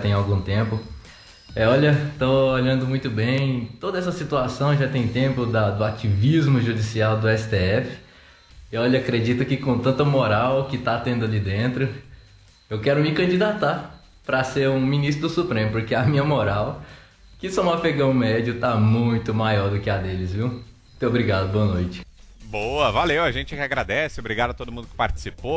Tem algum tempo. É, olha, tô olhando muito bem toda essa situação, já tem tempo da, do ativismo judicial do STF. E olha, acredito que com tanta moral que tá tendo ali dentro, eu quero me candidatar para ser um ministro do Supremo, porque a minha moral, que sou um afegão médio, tá muito maior do que a deles, viu? Muito obrigado, boa noite. Boa, valeu, a gente que agradece, obrigado a todo mundo que participou.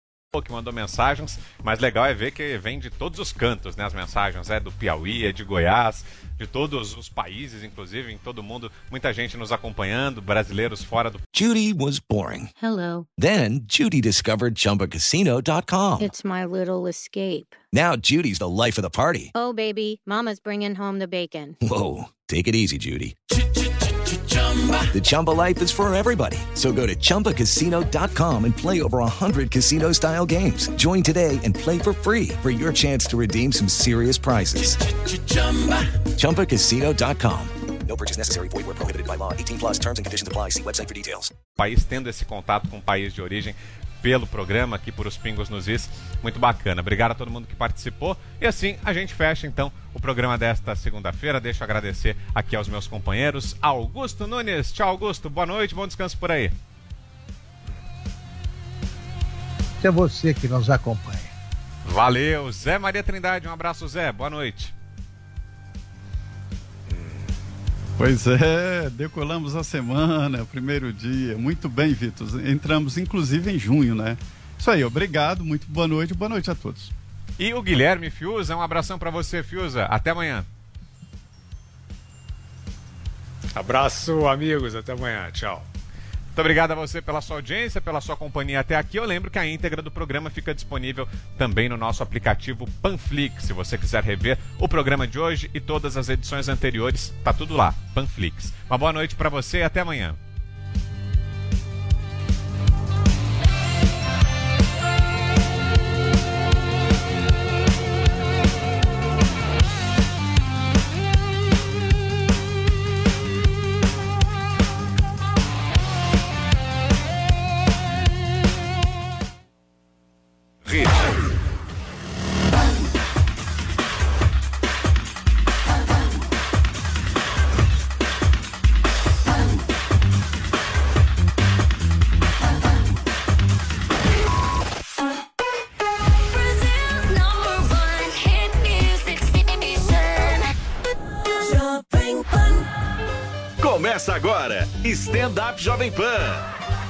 Que mandou mensagens, mas legal é ver que vem de todos os cantos, né? As mensagens é do Piauí, é de Goiás, de todos os países, inclusive em todo mundo, muita gente nos acompanhando, brasileiros fora do. Judy was boring. Hello. Then Judy discovered ChumbaCasino.com. It's my little escape. Now Judy's the life of the party. Oh baby, Mama's bringing home the bacon. Whoa, take it easy, Judy. The Chumba life is for everybody. So go to ChumbaCasino.com and play over 100 casino style games. Join today and play for free for your chance to redeem some serious prizes. ChumbaCasino.com. No purchase necessary. Void where prohibited by law. 18 plus terms and conditions apply. See website for details. País tendo esse contato com o país de origem pelo programa aqui por Os Pingos nos Is. Muito bacana. Obrigado a todo mundo que participou. E assim a gente fecha então o programa desta segunda-feira. Deixa eu agradecer aqui aos meus companheiros. Augusto Nunes. Tchau, Augusto. Boa noite. Bom descanso por aí. É você que nos acompanha. Valeu. Zé Maria Trindade. Um abraço, Zé. Boa noite. Pois é, decolamos a semana, primeiro dia. Muito bem, Vitor. Entramos inclusive em junho, né? Isso aí, obrigado, muito boa noite, boa noite a todos. E o Guilherme Fiuza, um abração para você, Fiuza. Até amanhã. Abraço, amigos. Até amanhã. Tchau. Muito obrigado a você pela sua audiência, pela sua companhia até aqui. Eu lembro que a íntegra do programa fica disponível também no nosso aplicativo Panflix. Se você quiser rever o programa de hoje e todas as edições anteriores, tá tudo lá, Panflix. Uma boa noite para você e até amanhã. Agora, Stand Up Jovem Pan.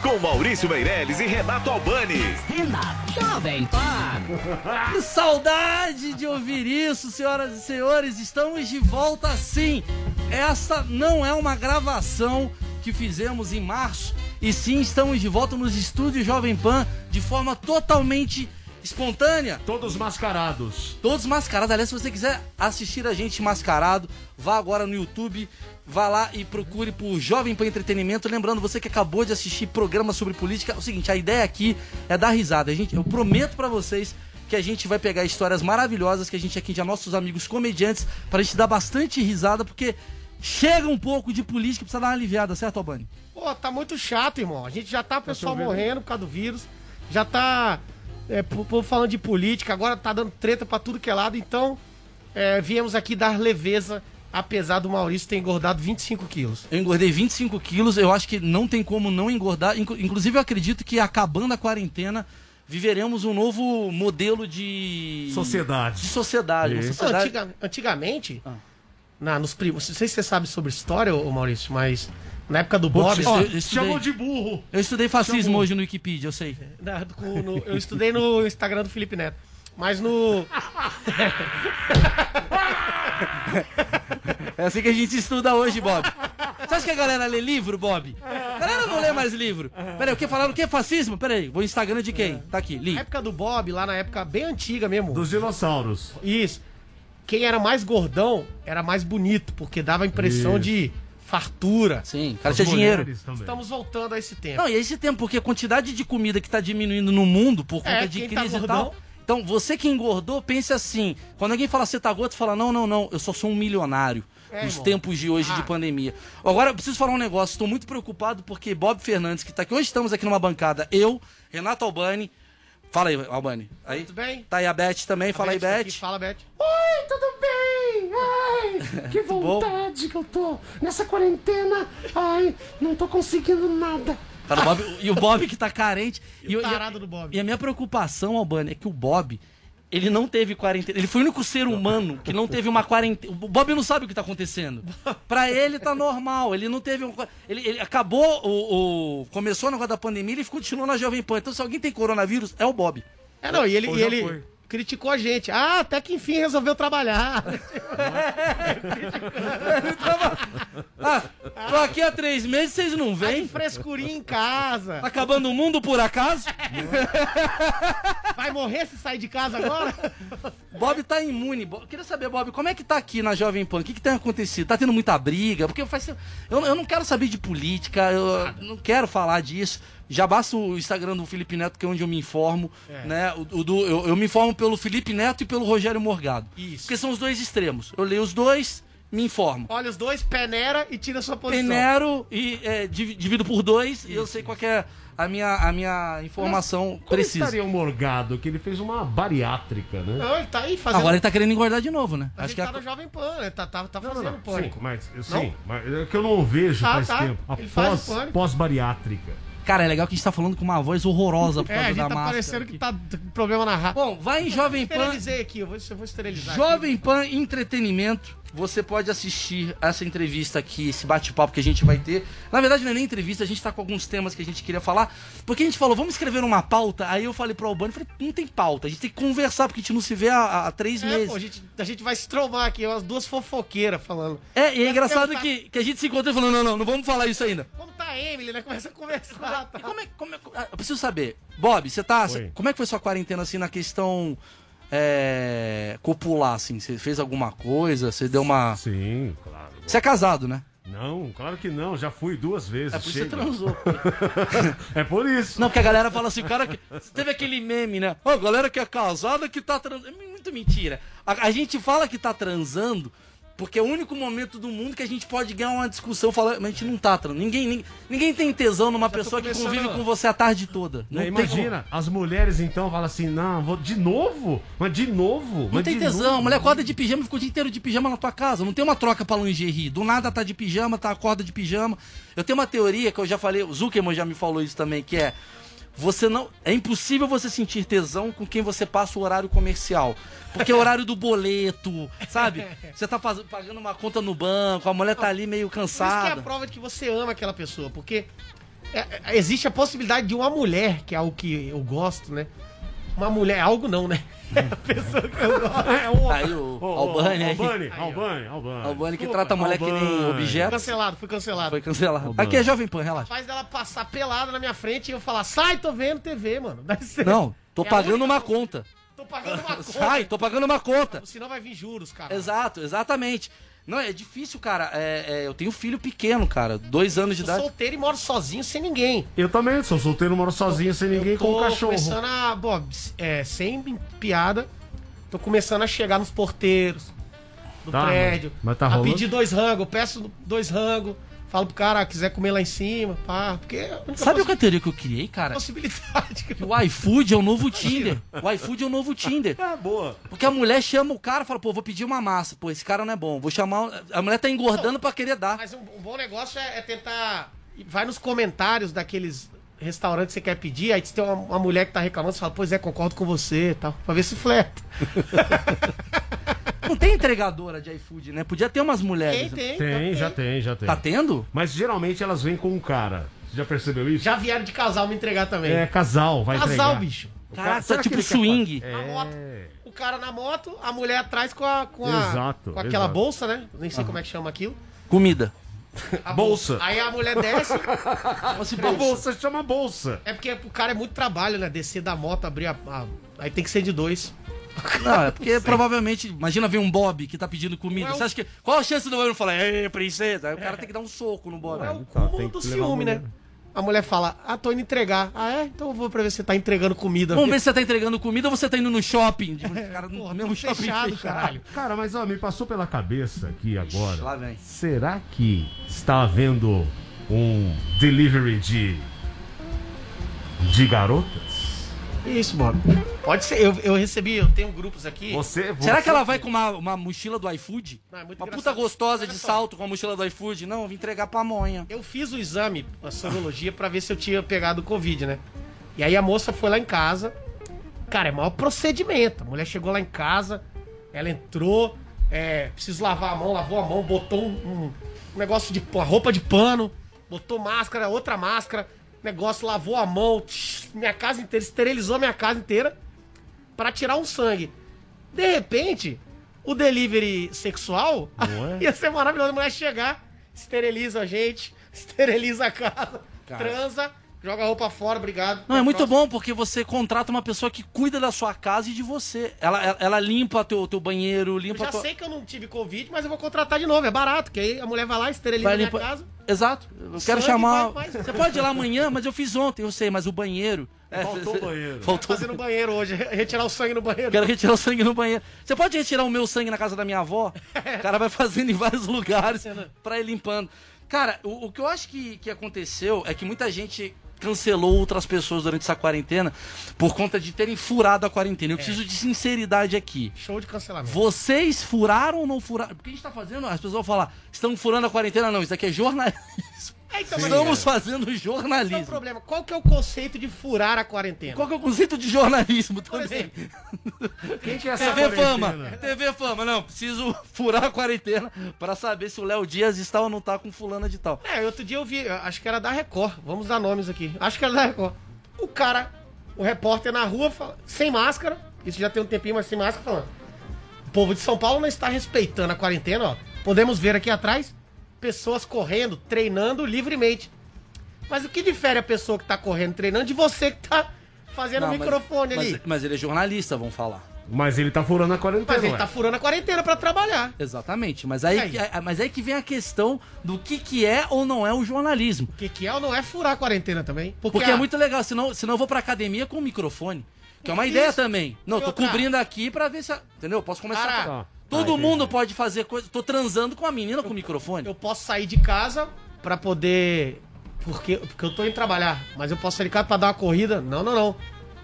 Com Maurício Meirelles e Renato Albani. Stand Up Jovem Pan. Que saudade de ouvir isso, senhoras e senhores. Estamos de volta sim. Essa não é uma gravação que fizemos em março. E sim, estamos de volta nos estúdios Jovem Pan de forma totalmente espontânea. Todos mascarados. Todos mascarados. Aliás, se você quiser assistir a gente mascarado, vá agora no YouTube, vá lá e procure por Jovem Pan Entretenimento. Lembrando, você que acabou de assistir programa sobre política, é o seguinte, a ideia aqui é dar risada. A gente, eu prometo para vocês que a gente vai pegar histórias maravilhosas que a gente aqui já nossos amigos comediantes pra gente dar bastante risada, porque chega um pouco de política, precisa dar uma aliviada, certo, Albani? Pô, tá muito chato, irmão. A gente já tá o pessoal chovendo? morrendo por causa do vírus. Já tá é, po- povo falando de política, agora tá dando treta pra tudo que é lado. Então, é, viemos aqui dar leveza, apesar do Maurício ter engordado 25 quilos. Eu engordei 25 quilos, eu acho que não tem como não engordar. Inclu- Inclusive, eu acredito que acabando a quarentena, viveremos um novo modelo de. Sociedade. De sociedade. sociedade... Antiga- antigamente, na, nos primos, não sei se você sabe sobre história, ô Maurício, mas na época do Bob. ó, Ó, eu estudei- burro. Eu estudei fascismo Chamou. hoje no Wikipedia, eu sei. na- com- no- eu estudei no Instagram do Felipe Neto. Mas no. É assim que a gente estuda hoje, Bob. Você acha que a galera lê livro, Bob? A galera não lê mais livro. Peraí, o que falaram? O que? Fascismo? Peraí, vou no Instagram de quem? Tá aqui, li. Na época do Bob, lá na época bem antiga mesmo. Dos dinossauros. Isso. Quem era mais gordão era mais bonito, porque dava a impressão Isso. de fartura. Sim, o cara tinha dinheiro. Estamos voltando a esse tempo. Não, e esse tempo, porque a quantidade de comida que tá diminuindo no mundo por conta É, de tá crise e gordão- tal. Então, você que engordou, pense assim. Quando alguém fala você tá gordo, você fala, não, não, não, eu só sou um milionário. É, nos irmão. tempos de hoje de Ah. pandemia. Agora, eu preciso falar um negócio. Estou muito preocupado porque Bob Fernandes, que tá aqui, hoje estamos aqui numa bancada, eu, Renato Albani. Fala aí, Albani. Aí, Tudo bem? Tá aí a Beth também, fala aí, Beth tá Beth. aqui, Fala, Beth. Oi, tudo bem? Ai, que vontade que eu tô nessa quarentena. Ai, não tô conseguindo nada. Cara, o Bob- e o Bob que tá carente. E, eu- e a- do Bob. e a minha preocupação, Albani, é que o Bob, ele não teve quarentena. Ele foi o único ser humano que não teve uma quarentena. O Bob não sabe o que tá acontecendo. Pra ele tá normal. Ele não teve um. Ele, ele acabou o, o- Começou o negócio da pandemia ele continuou na Jovem Pan. Então, se alguém tem coronavírus, é o Bob. É, não, e ele, e ele. Criticou a gente. Ah, até que enfim resolveu trabalhar. Ah, tô aqui há três meses, vocês não vêm? Frescurinha em casa. Tá acabando o mundo por acaso? Vai morrer se sair de casa agora? Bob tá imune. Queria saber, Bob, como é que tá aqui na Jovem Pan? O que, que tem acontecido? Tá tendo muita briga? Porque faz eu, eu não quero saber de política, eu não quero falar disso. Já basta o Instagram do Felipe Neto, que é onde eu me informo. É. Né? O, o do, eu, eu me informo pelo Felipe Neto e pelo Rogério Morgado. Isso. Porque são os dois extremos. Eu leio os dois, me informo. Olha os dois, peneira e tira sua posição. Peneiro e é, divi- divido por dois e eu sei qual que é a minha, a minha informação Como precisa. estaria o Morgado? Que ele fez uma bariátrica, né? Não, ele tá aí fazendo. Agora ele tá querendo engordar de novo, né? A gente tá no Jovem Pan, né? Tá, tá, tá fazendo Sim, pânico. mas, eu, Não? sim, mas é que eu não vejo Ah, faz tá. tempo. A Ele faz pós-. Pós-bariátrica. Cara, é legal que a gente tá falando com uma voz horrorosa por É, causa a gente da tá máscara. parecendo que tá com problema na rádio. Bom, vai em Jovem Pan. Esterilizei aqui, eu vou, eu vou esterilizar. Jovem Pan Entretenimento. Você pode assistir essa entrevista aqui, esse bate-papo que a gente vai ter. Na verdade, não é nem entrevista, a gente tá com alguns temas que a gente queria falar. Porque a gente falou, vamos escrever uma pauta. Aí eu falei pro Albano, falei, não tem pauta, a gente tem que conversar, porque a gente não se vê há, há três É, meses. pô, a gente, a gente vai se trombar aqui, umas duas fofoqueiras falando. É, e é engraçado que, que a gente se encontrou e falou, não, não, não vamos falar isso ainda. Como tá a Emily, né? Começa a conversar. Tá? Como é, como é, ah, eu preciso saber, Bob, você tá. Oi. Como é que foi sua quarentena assim na questão é, copular, assim? Você fez alguma coisa? Você deu uma. Sim, claro. Você é casado, né? Não, claro que não. Já fui duas vezes. É por isso que você chega. transou. é por isso. Não, porque a galera fala assim, o cara que. Teve aquele meme, né? Ó, a galera que é casada que tá transando. É muito mentira. A, a gente fala que tá transando porque é o único momento do mundo que a gente pode ganhar uma discussão falando. Mas a gente não tá transando. Ninguém, ninguém, ninguém tem tesão numa pessoa que convive com você a tarde toda. Não tem imagina, as mulheres então falam assim: não, vou de novo? Mas de novo? Não Mas tem de tesão, novo? a mulher acorda de pijama e fica o dia inteiro de pijama na tua casa. Não tem uma troca pra lingerie. Do nada tá de pijama, tá acorda de pijama. Eu tenho uma teoria que eu já falei, o Zuckerman já me falou isso também, que é. Você não. É impossível você sentir tesão com quem você passa o horário comercial. Porque é o horário do boleto, sabe? Você tá faz- pagando uma conta no banco, a mulher tá ali meio Por isso que é cansada. a prova de que você ama aquela pessoa, porque é- é- existe a possibilidade de uma mulher, que é algo que eu gosto, né? Uma mulher, algo não, né? É a pessoa que eu gosto. É, o, Aí o o- o- Albani. Albani, Aí. Albani, Albani. Albani que trata a mulher que nem Albani. objeto. Cancelado, fui cancelado. Foi cancelado. Albani. Aqui é Jovem Pan, relaxa. Faz ela passar pelada na minha frente e eu falar, sai, tô vendo TV, mano. Dá licença. Não, tô É pagando única uma conta. Tô pagando uma conta. Sai, tô pagando uma conta. Senão vai vir juros, cara. Exato, exatamente. Não, é difícil, cara. É, é, eu tenho filho pequeno, cara. Dois anos de Sou idade. solteiro e moro sozinho sem ninguém. Eu também sou solteiro, moro sozinho, sem ninguém, com um cachorro. começando a. Bom, é, sem piada, tô começando a chegar nos porteiros do Tá, prédio. mas- mas tá a rolando? pedir dois rangos. Eu peço dois rangos. Falo pro cara, ah, quiser comer lá em cima, pá. Porque é Sabe o categoria que eu criei, cara? possibilidade. Que o iFood é o novo Tinder. O iFood é o novo Tinder. Ah, boa. Porque a mulher chama o cara e fala, pô, vou pedir uma massa. Pô, esse cara não é bom. Vou chamar. A mulher tá engordando pra querer dar. Mas um, um bom negócio é, é tentar. Vai nos comentários daqueles restaurantes que você quer pedir, aí tem uma, uma mulher que tá reclamando, você fala, pois é, concordo com você e tal. Pra ver se fleta. Não tem entregadora de iFood, né? Podia ter umas mulheres. Tem, tem. Tem, já tem, já tem. Tá tendo? Mas geralmente elas vêm com um cara. Você já percebeu isso? Já vieram de casal me entregar também. É, casal, vai Casal, entregar. bicho. O Caraca, cara- será tipo swing. É. moto, o cara na moto, a mulher atrás com a. Com, a, Exato, com aquela exato. bolsa, né? Nem sei como é que chama aquilo. Comida. A Bolsa. Aí a mulher desce. Chama-se A bolsa. bolsa chama bolsa. é porque o cara é muito trabalho, né? Descer da moto, abrir a. a- aí tem que ser de dois. Não, é porque provavelmente, imagina ver um Bob que tá pedindo comida. Não é o- Você acha que. Qual a chance do não falar, ei, princesa? Aí o cara tem que dar um soco no Bob. É o Então, cúmulo tem do a ciúme, né? A mulher fala, ah, tô indo entregar. Ah, é? Então eu vou pra ver se você tá entregando comida. Vamos ver se você tá entregando comida ou você tá indo no shopping. Tipo, cara, no Porra, mesmo shopping fechado, fechado. caralho. Cara, mas ó, me passou pela cabeça aqui agora. Lá vem. Será que está havendo um delivery de. de garotas? Isso, Bob. Pode ser. Eu, eu recebi, eu tenho grupos aqui. Você. Será você- que ela vai com uma, uma mochila do iFood? Não, é muito Uma puta engraçado. gostosa Olha de só. salto com a mochila do iFood? Não, eu vim entregar pra monha. Eu fiz o exame, a sorologia, pra ver se eu tinha pegado o Covid, né? E aí a moça foi lá em casa. Cara, é maior procedimento. A mulher chegou lá em casa, ela entrou, é, preciso lavar a mão, lavou a mão, botou um, um- um negócio de uma roupa de pano, botou máscara, outra máscara, negócio, lavou a mão, tch, minha casa inteira, esterilizou minha casa inteira pra tirar um sangue. De repente, o delivery sexual é? ia ser maravilhoso. A mulher chegar, esteriliza a gente, esteriliza a casa, transa, joga a roupa fora, obrigado. Não, é muito próxima. bom porque você contrata uma pessoa que cuida da sua casa e de você. Ela, ela, ela limpa teu, teu banheiro, Eu limpa já tua... sei que eu não tive Covid, mas eu vou contratar de novo. É barato, que aí a mulher vai lá, esteriliza Vai a minha casa. Exato. Eu quero chamar. vai- Você pode ir lá amanhã, mas eu fiz ontem, eu sei, mas o banheiro. É, Faltou o banheiro. Faltou. Fazer no banheiro hoje, retirar o sangue no banheiro. Quero retirar o sangue no banheiro. Você pode retirar o meu sangue na casa da minha avó? O cara vai fazendo em vários lugares pra ir limpando. Cara, o, o que eu acho que, que aconteceu é que muita gente cancelou outras pessoas durante essa quarentena por conta de terem furado a quarentena. Eu preciso de sinceridade aqui. Show de cancelamento. Vocês furaram ou não furaram? Porque a gente tá fazendo, as pessoas vão falar, estão furando a quarentena, não. Isso aqui é jornalismo. É, então, Estamos é- fazendo Esse é o jornalismo. problema. Qual que é o conceito de furar a quarentena? Qual que é o conceito de jornalismo Por também? Quem que é essa TV Fama, quarentena? TV Fama, não, preciso furar a quarentena pra saber se o Léo Dias está ou não tá com fulana de tal. É, outro dia eu vi, acho que era da Record. Vamos dar nomes aqui. Acho que era da Record. O cara, o repórter na rua, fala- sem máscara, isso já tem um tempinho, mas sem máscara, falando. O povo de São Paulo não está respeitando a quarentena, ó. Podemos ver aqui atrás pessoas correndo, treinando livremente. Mas o que difere a pessoa que tá correndo, treinando, de você que tá fazendo o Não, mas- microfone mas, ali? Mas ele é jornalista, vão falar. Mas ele tá furando a quarentena. Mas ele ué. tá furando a quarentena pra trabalhar. Exatamente, mas aí, aí? que- a- mas aí que vem a questão do que, que é ou não é o jornalismo. O que, que é ou não é furar a quarentena também? Porque, a- é muito legal, senão, senão eu vou pra academia com o microfone. Que é uma Isso. ideia também. Não, tô cobrindo aqui pra ver se. a- Entendeu? Eu Posso começar Cara, a. Todo Ah, mundo pode fazer coisa. Tô transando com a menina com o microfone. Eu posso sair de casa pra poder. Porque, porque eu tô indo trabalhar, mas eu posso sair de casa pra dar uma corrida? Não, não, não.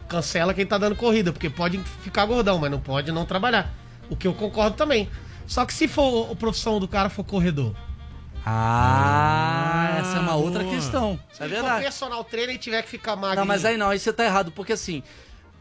Cancela quem tá dando corrida, porque pode ficar gordão, mas não pode não trabalhar. O que eu concordo também. Só que se for a profissão do cara for corredor, Ah, essa é uma outra boa. questão. se é ele for personal trainer e tiver que ficar magro. Não, mas aí não, aí você tá errado, porque assim,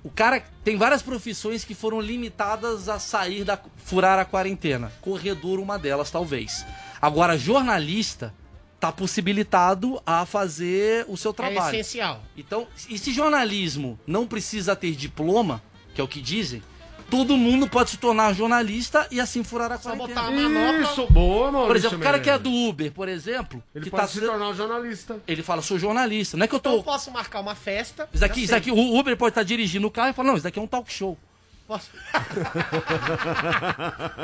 o cara tem várias profissões que foram limitadas a sair da furar a quarentena. Corredor uma delas, talvez. Agora, jornalista tá possibilitado a fazer o seu é trabalho. essencial. Então, e se jornalismo não precisa ter diploma, que é o que dizem, todo mundo pode se tornar jornalista e assim furar a Só quarentena. botar uma manopla. Isso, boa, mano. Por exemplo, o cara que é do Uber, por exemplo, Ele que pode tá se tornar um jornalista. ele fala, sou jornalista. Não é que eu Então eu tô posso marcar uma festa. isso aqui, isso aqui, o Uber pode estar dirigindo o carro e falar, não, isso daqui é um talk show. Posso,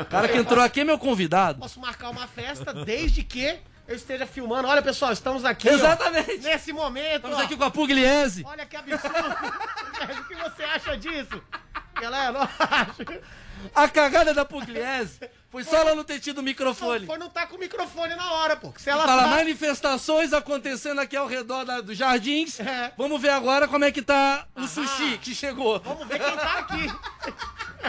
O cara que entrou aqui é meu convidado. posso marcar uma festa desde que eu esteja filmando. Olha, pessoal, estamos aqui. ó, Exatamente. nesse momento. Estamos ó. aqui com a Pugliese. Olha que absurdo. o que você acha disso? Galera. A cagada da Pugliese foi só ela não ter tido o microfone. Foi não tá com o microfone na hora, pô. Se ela Fala tá... manifestações acontecendo aqui ao redor da- dos jardins. É. Vamos ver agora como é que tá o sushi que chegou. Vamos ver quem tá aqui.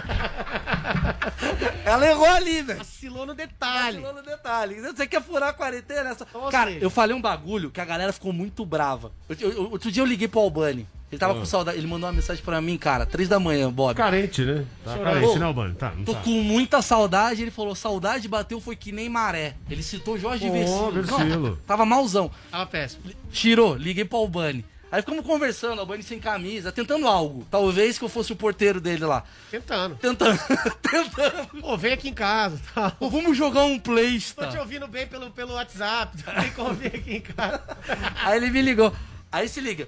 Ela errou ali, velho. Vacilou no detalhe. Vacilou no detalhe. Você quer furar a quarentena? Essa... Ou Cara, seja- eu falei um bagulho que a galera ficou muito brava. Eu- eu- outro dia eu liguei pro Albani. Ele tava Ah. com saudade. Ele mandou uma mensagem pra mim, cara, três da manhã, Bob. Carente, né? Tá carente, Pô, né, Albano? Tá, não Tô tá. com muita saudade. Ele falou: saudade bateu foi que nem maré. Ele citou Jorge Ô, Versilo. Versilo. Não, Tava malzão. Tava péssimo. Tirou, liguei pro Albani. Aí ficamos conversando, Albani sem camisa, tentando algo. Talvez que eu fosse o porteiro dele lá. Tentando. Tentando. tentando. Pô, vem aqui em casa. Tá. Pô, vamos jogar um Tô Playsta. te ouvindo bem pelo, pelo WhatsApp. Não tem como vir aqui em casa. Aí ele me ligou. Aí se liga.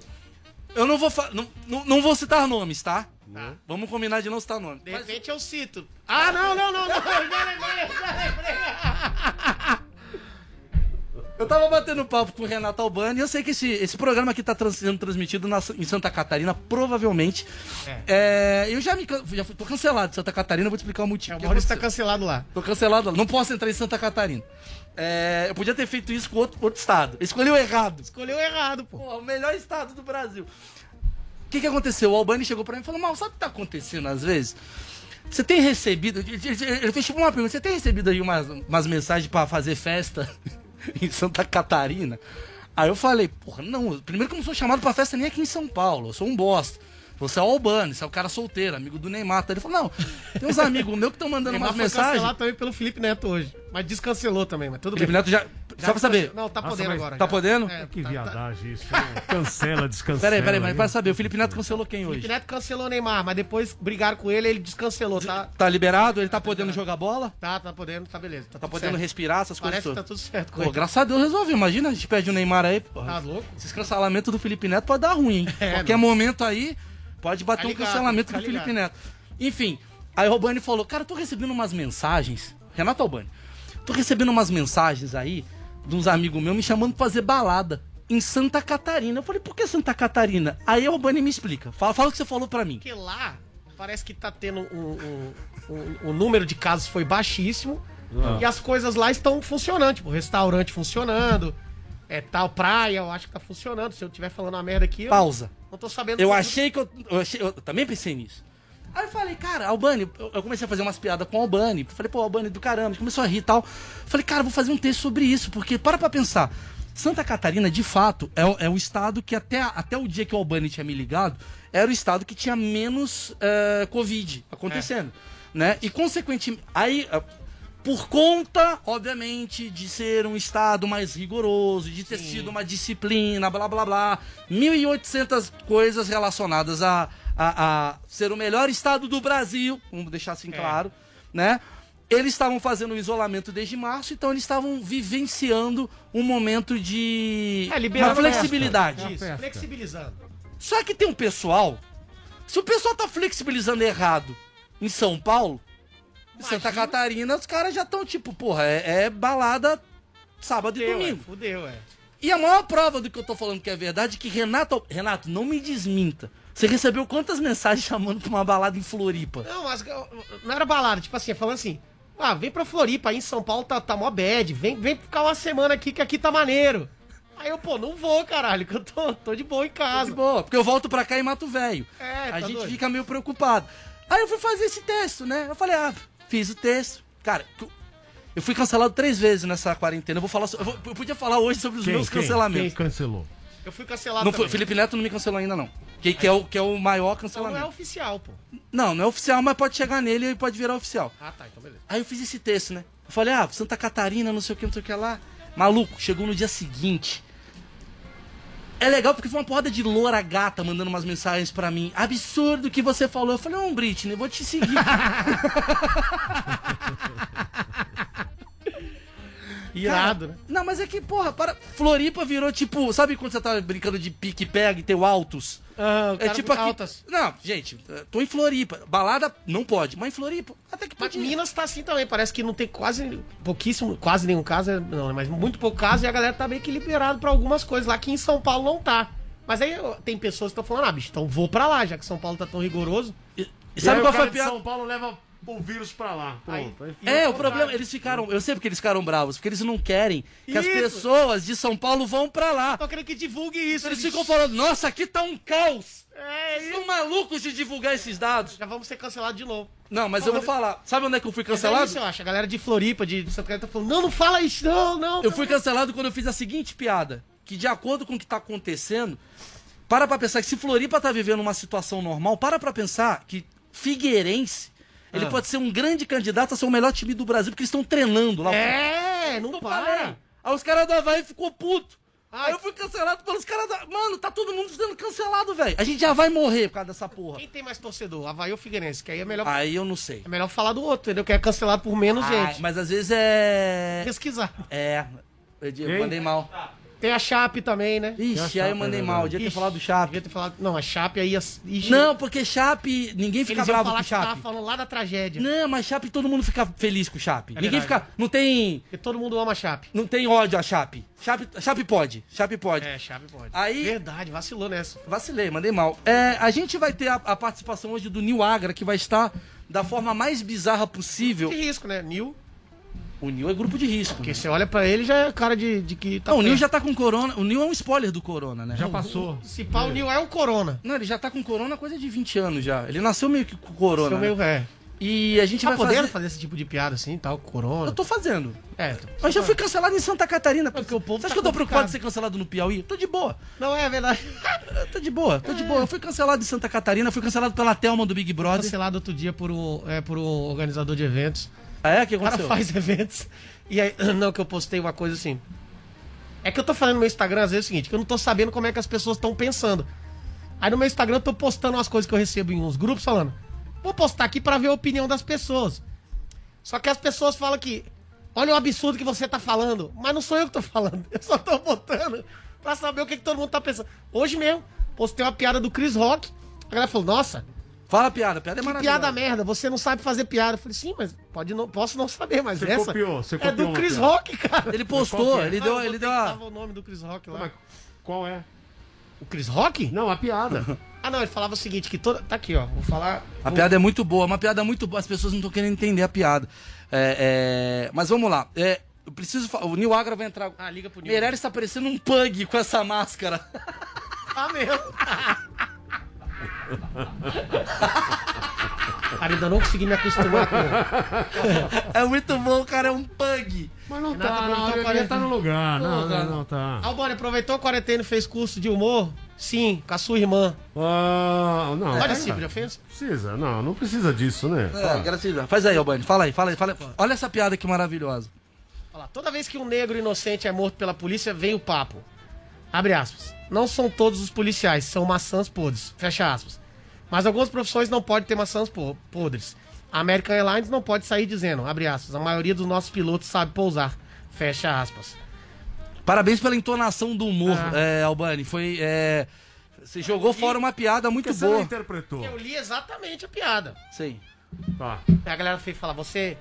Eu não vou não, não, não vou citar nomes, tá? Vamos combinar de não citar nome. De repente eu cito. Ah, não, não, não, não. Já lembrei, já lembrei. Eu tava batendo papo com o Renato Albani e eu sei que esse, esse programa aqui tá trans- sendo transmitido na- em Santa Catarina, provavelmente. É, eu já me já fui- tô cancelado de Santa Catarina, vou te explicar o motivo. É, o Maurício tá cancelado lá. Tô cancelado lá. Não posso entrar em Santa Catarina. É, eu podia ter feito isso com outro, outro estado. Escolheu errado. Escolheu errado, pô. Pô, o melhor estado do Brasil. O que, que aconteceu? O Albani chegou pra mim e falou: Mal, sabe o que tá acontecendo às vezes? Você tem recebido. Ele fez tipo uma pergunta: você tem recebido aí umas, umas mensagens pra fazer festa em Santa Catarina? Aí eu falei: Porra, não. Primeiro que eu não sou chamado pra festa nem aqui em São Paulo. Eu sou um bosta. Você é o Albani, você é o cara solteiro, amigo do Neymar. Ele falou: Não, tem uns amigos meus que estão mandando umas mensagens. cancelado também pelo Felipe Neto hoje. Mas descancelou também, mas tudo Felipe bem. Neto já. Só pra saber. Não, tá Nossa, podendo mas agora. Tá já. podendo? É, Que tá- tá- viadagem isso. Cancela, descancela. Peraí, peraí, mas para saber, o Felipe Neto cancelou quem Felipe hoje? Neto cancelou o Neymar, mas depois brigaram com ele ele descancelou, tá? Tá liberado? Ele tá podendo jogar bola? Tá, tá podendo, tá beleza. Tá, Tá podendo certo. respirar, essas coisas Parece que tá todas. tudo certo com Pô, ele. graças a Deus resolveu. Imagina a gente pede o Neymar aí, pô. Tá louco? Esses cancelamentos do Felipe Neto pode dar ruim, hein? É, Qualquer não. momento aí, pode bater Tá um ligado, cancelamento tá do Felipe. Neto. Enfim, aí o Albani falou, cara, eu tô recebendo umas mensagens, Renato Albani, tô recebendo umas mensagens aí de uns amigos meus me chamando pra fazer balada em Santa Catarina. Eu falei, por que Santa Catarina? Aí o Albani me explica. Fala, fala o que você falou pra mim. Porque lá parece que tá tendo um, um- um- o número de casos foi baixíssimo Ah. e as coisas lá estão funcionando, tipo, restaurante funcionando, é tal praia, eu acho que tá funcionando. Se eu estiver falando uma merda aqui, eu Pausa. Não tô sabendo. Eu tudo. achei que eu, eu, achei- eu também pensei nisso. Aí eu falei, cara, Albani, eu, eu comecei a fazer umas piadas com o Albani. Falei, pô, Albani do caramba, começou a rir e tal. Falei, cara, vou fazer um texto sobre isso, porque para pra pensar. Santa Catarina, de fato, é, o- é o estado que até, até o dia que o Albani tinha me ligado, era o estado que tinha menos eh, Covid acontecendo. Né? E, consequentemente, aí, ah, por conta, obviamente, de ser um estado mais rigoroso, de ter sido uma disciplina, blá blá blá, 1.800 coisas relacionadas a, a, a ser o melhor estado do Brasil, vamos deixar assim claro, né? Eles estavam fazendo o isolamento desde março, então eles estavam vivenciando um momento de É, uma flexibilidade. Isso, flexibilizando. Só que tem um pessoal. Se o pessoal tá flexibilizando errado em São Paulo, em Santa Catarina, os caras já estão tipo, porra, é, é balada sábado e Fudeu, é, domingo. fudeu, é. E a maior prova do que eu tô falando que é verdade é que Renato. Renato, não me desminta. Você recebeu quantas mensagens chamando pra uma balada em Floripa? Não, mas não era balada, tipo assim, falando assim, ah, vem pra Floripa, aí em São Paulo tá, tá mó bad, vem, vem ficar uma semana aqui que aqui tá maneiro. Aí eu, pô, não vou, caralho, que eu tô, tô de boa em casa. De boa, porque eu volto pra cá e mato velho. É, a tá gente doido. fica meio preocupado. Aí eu fui fazer esse texto, né? Eu falei, ah, fiz o texto. Cara, eu- fui cancelado três vezes nessa quarentena. Eu vou falar. so- Eu, vou- eu podia falar hoje sobre os Quem, meus quem? cancelamentos. Quem cancelou? Eu fui cancelado Não foi- também. Felipe Neto não me cancelou ainda, não. Que, que, é, o, que é o maior Então não cancelamento. é oficial, pô. Não, não é oficial, mas pode chegar nele e pode virar oficial. Ah, tá, então beleza. Aí eu fiz esse texto, né? Eu falei, ah, Santa Catarina, não sei o que, não sei o que lá. Maluco, chegou no dia seguinte. É legal porque foi uma porrada de loura gata mandando umas mensagens pra mim. Absurdo que você falou. Eu falei, não, Britney, vou te seguir. Irado, Cara, né? Não, mas é que, porra, para. Floripa virou tipo. Sabe quando você tava brincando de pique-pega e ter o altos? Ah, o é cara tipo aqui. altas. Não, gente, tô em Floripa. Balada não pode, mas em Floripa até que Mas podia. Minas tá assim também, parece que não tem quase pouquíssimo, quase nenhum caso, é- não, né, mas muito pouco caso e a galera tá meio que liberado pra algumas coisas. Lá aqui em São Paulo não tá. Mas aí tem pessoas que estão falando, ah, bicho, então vou pra lá, já que São Paulo tá tão rigoroso. E E sabe aí qual o foi a piada? São Paulo leva o vírus pra lá. Pronto. Aí fica- É, o problema, eles ficaram. Eu sei porque eles ficaram bravos, porque eles não querem que as Isso. pessoas de São Paulo vão pra lá. Tô querendo que divulgue isso. Eles ficam falando, nossa, aqui tá um caos. É, Eles são malucos de divulgar esses dados. Já vamos ser cancelados de novo. Não, mas Não, eu vou falar. Sabe onde é que eu fui é cancelado? isso, eu acho. A galera de Floripa, de Santa Catarina, tá falando, não, não fala isso, não, não. Eu fui cancelado quando eu fiz a seguinte piada. Que de acordo com o que tá acontecendo, para pra pensar que se Floripa tá vivendo uma situação normal, para pra pensar que Figueirense, ele Ah. pode ser um grande candidato a ser o melhor time do Brasil, porque eles estão treinando lá. É, não Eu para. falei. Aí os caras do Havaí ficou puto. Aí eu fui cancelado pelos caras da... Mano, tá todo mundo sendo cancelado, velho. A gente já vai morrer por causa dessa porra. Quem tem mais torcedor? Havaí ou Figueirense? Que aí é melhor, Aí eu não sei. é melhor falar do outro, entendeu? Que é cancelado por menos Ah, gente. mas às vezes é... Pesquisar. É... Eu, eu Ei. mandei mal. Tem a Chape também, né? Ixi, aí eu mandei é mal. Devia ter Ixi, falado do Chape. Devia ter falado. Não, a Chape aí. Ixi, Não, porque Chape, ninguém fica eles iam bravo falar com que tava Chape. falando lá da tragédia. Não, mas Chape todo mundo fica feliz com Chape. ninguém verdade. fica, não tem, Porque todo mundo ama a Chape. não tem ódio a Chape. Chape, Chape pode, Chape pode. É, Chape pode. Aí- Verdade, vacilou nessa. Vacilei, mandei mal. É, a gente vai ter a, a participação hoje do Nil Agra, que vai estar da forma mais bizarra possível. De risco, né? Nil. O Nil é grupo de risco. Porque você olha pra ele já é cara de, de que tá. Não, o Nil já tá com corona. O Nil é um spoiler do corona, né? Já passou. Se pá, o Nil é um corona. Não, ele já tá com corona há coisa de 20 anos já. Ele nasceu meio que com corona. Seu né? meio velho. E a gente Tá vai podendo fazer... fazer... esse tipo de piada assim, tal, corona? Eu tô fazendo. É, Mas já fui cancelado em Santa Catarina. Porque o povo Você acha tá que eu tô preocupado de ser cancelado no Piauí? Tô de boa. Não é verdade. Tô de boa, tô de boa. Eu fui cancelado em Santa Catarina, fui cancelado pela Thelma do Big Brother. Cancelado outro dia por um, é, por um organizador de eventos. Ah, é? O que O cara aconteceu? faz eventos. E aí, não, que eu postei uma coisa assim. É que eu tô falando no meu Instagram às vezes é o seguinte, que eu não tô sabendo como é que as pessoas estão pensando. Aí no meu Instagram eu tô postando umas coisas que eu recebo em uns grupos falando. Vou postar aqui pra ver a opinião das pessoas. Só que as pessoas falam que. Olha o absurdo que você tá falando. Mas não sou eu que tô falando. Eu só tô botando pra saber o que, que todo mundo tá pensando. Hoje mesmo, postei uma piada do Chris Rock. A galera falou, nossa, Fala a piada, a piada é que maravilhosa. piada merda, você não sabe fazer piada. Eu falei, sim, mas pode não, posso não saber, mas Você essa copiou, você é copiou do uma Chris. Rock, cara. Ele postou, é? ele Ah, deu, eu ele deu que a... tava o nome do Chris Rock lá. Mas Qual é? O Chris Rock? Não, a piada. Ah, não, ele falava o seguinte, que toda... Tá aqui, ó, vou falar... A piada é muito boa, uma piada muito boa. As pessoas não estão querendo entender a piada. É, é, Mas vamos lá. É, eu preciso O Nil Agra vai entrar. Ah, liga pro Nil. Meirelles está parecendo um pug com essa máscara. Ah, mesmo? Cara, ainda não consegui me acostumar com... É muito bom, o cara é um pug. Mas não Renato tá, não, ele é. tá no lugar. Não, Não, não, cara. não tá. Albani, aproveitou a quarentena e fez curso de humor? Sim, com a sua irmã. Ah, não. Olha é, cara. ofensa. Precisa, não, não precisa disso, né? É, graças Faz aí, Albani. Fala aí, fala aí, fala aí. Olha essa piada que maravilhosa. Olha lá, toda vez que um negro inocente é morto pela polícia, vem o papo. Abre aspas. Não são todos os policiais, são maçãs podres. Fecha aspas. Mas algumas profissões não podem ter maçãs po- podres. A American Airlines não pode sair dizendo, abre aspas, a maioria dos nossos pilotos sabe pousar. Fecha aspas. Parabéns pela entonação do humor, Ah. é, Albani. Foi. é, Você jogou fora uma piada muito Porque você não boa. interpretou. Eu li exatamente a piada. Sim. Tá. Aí a galera fez falar, você.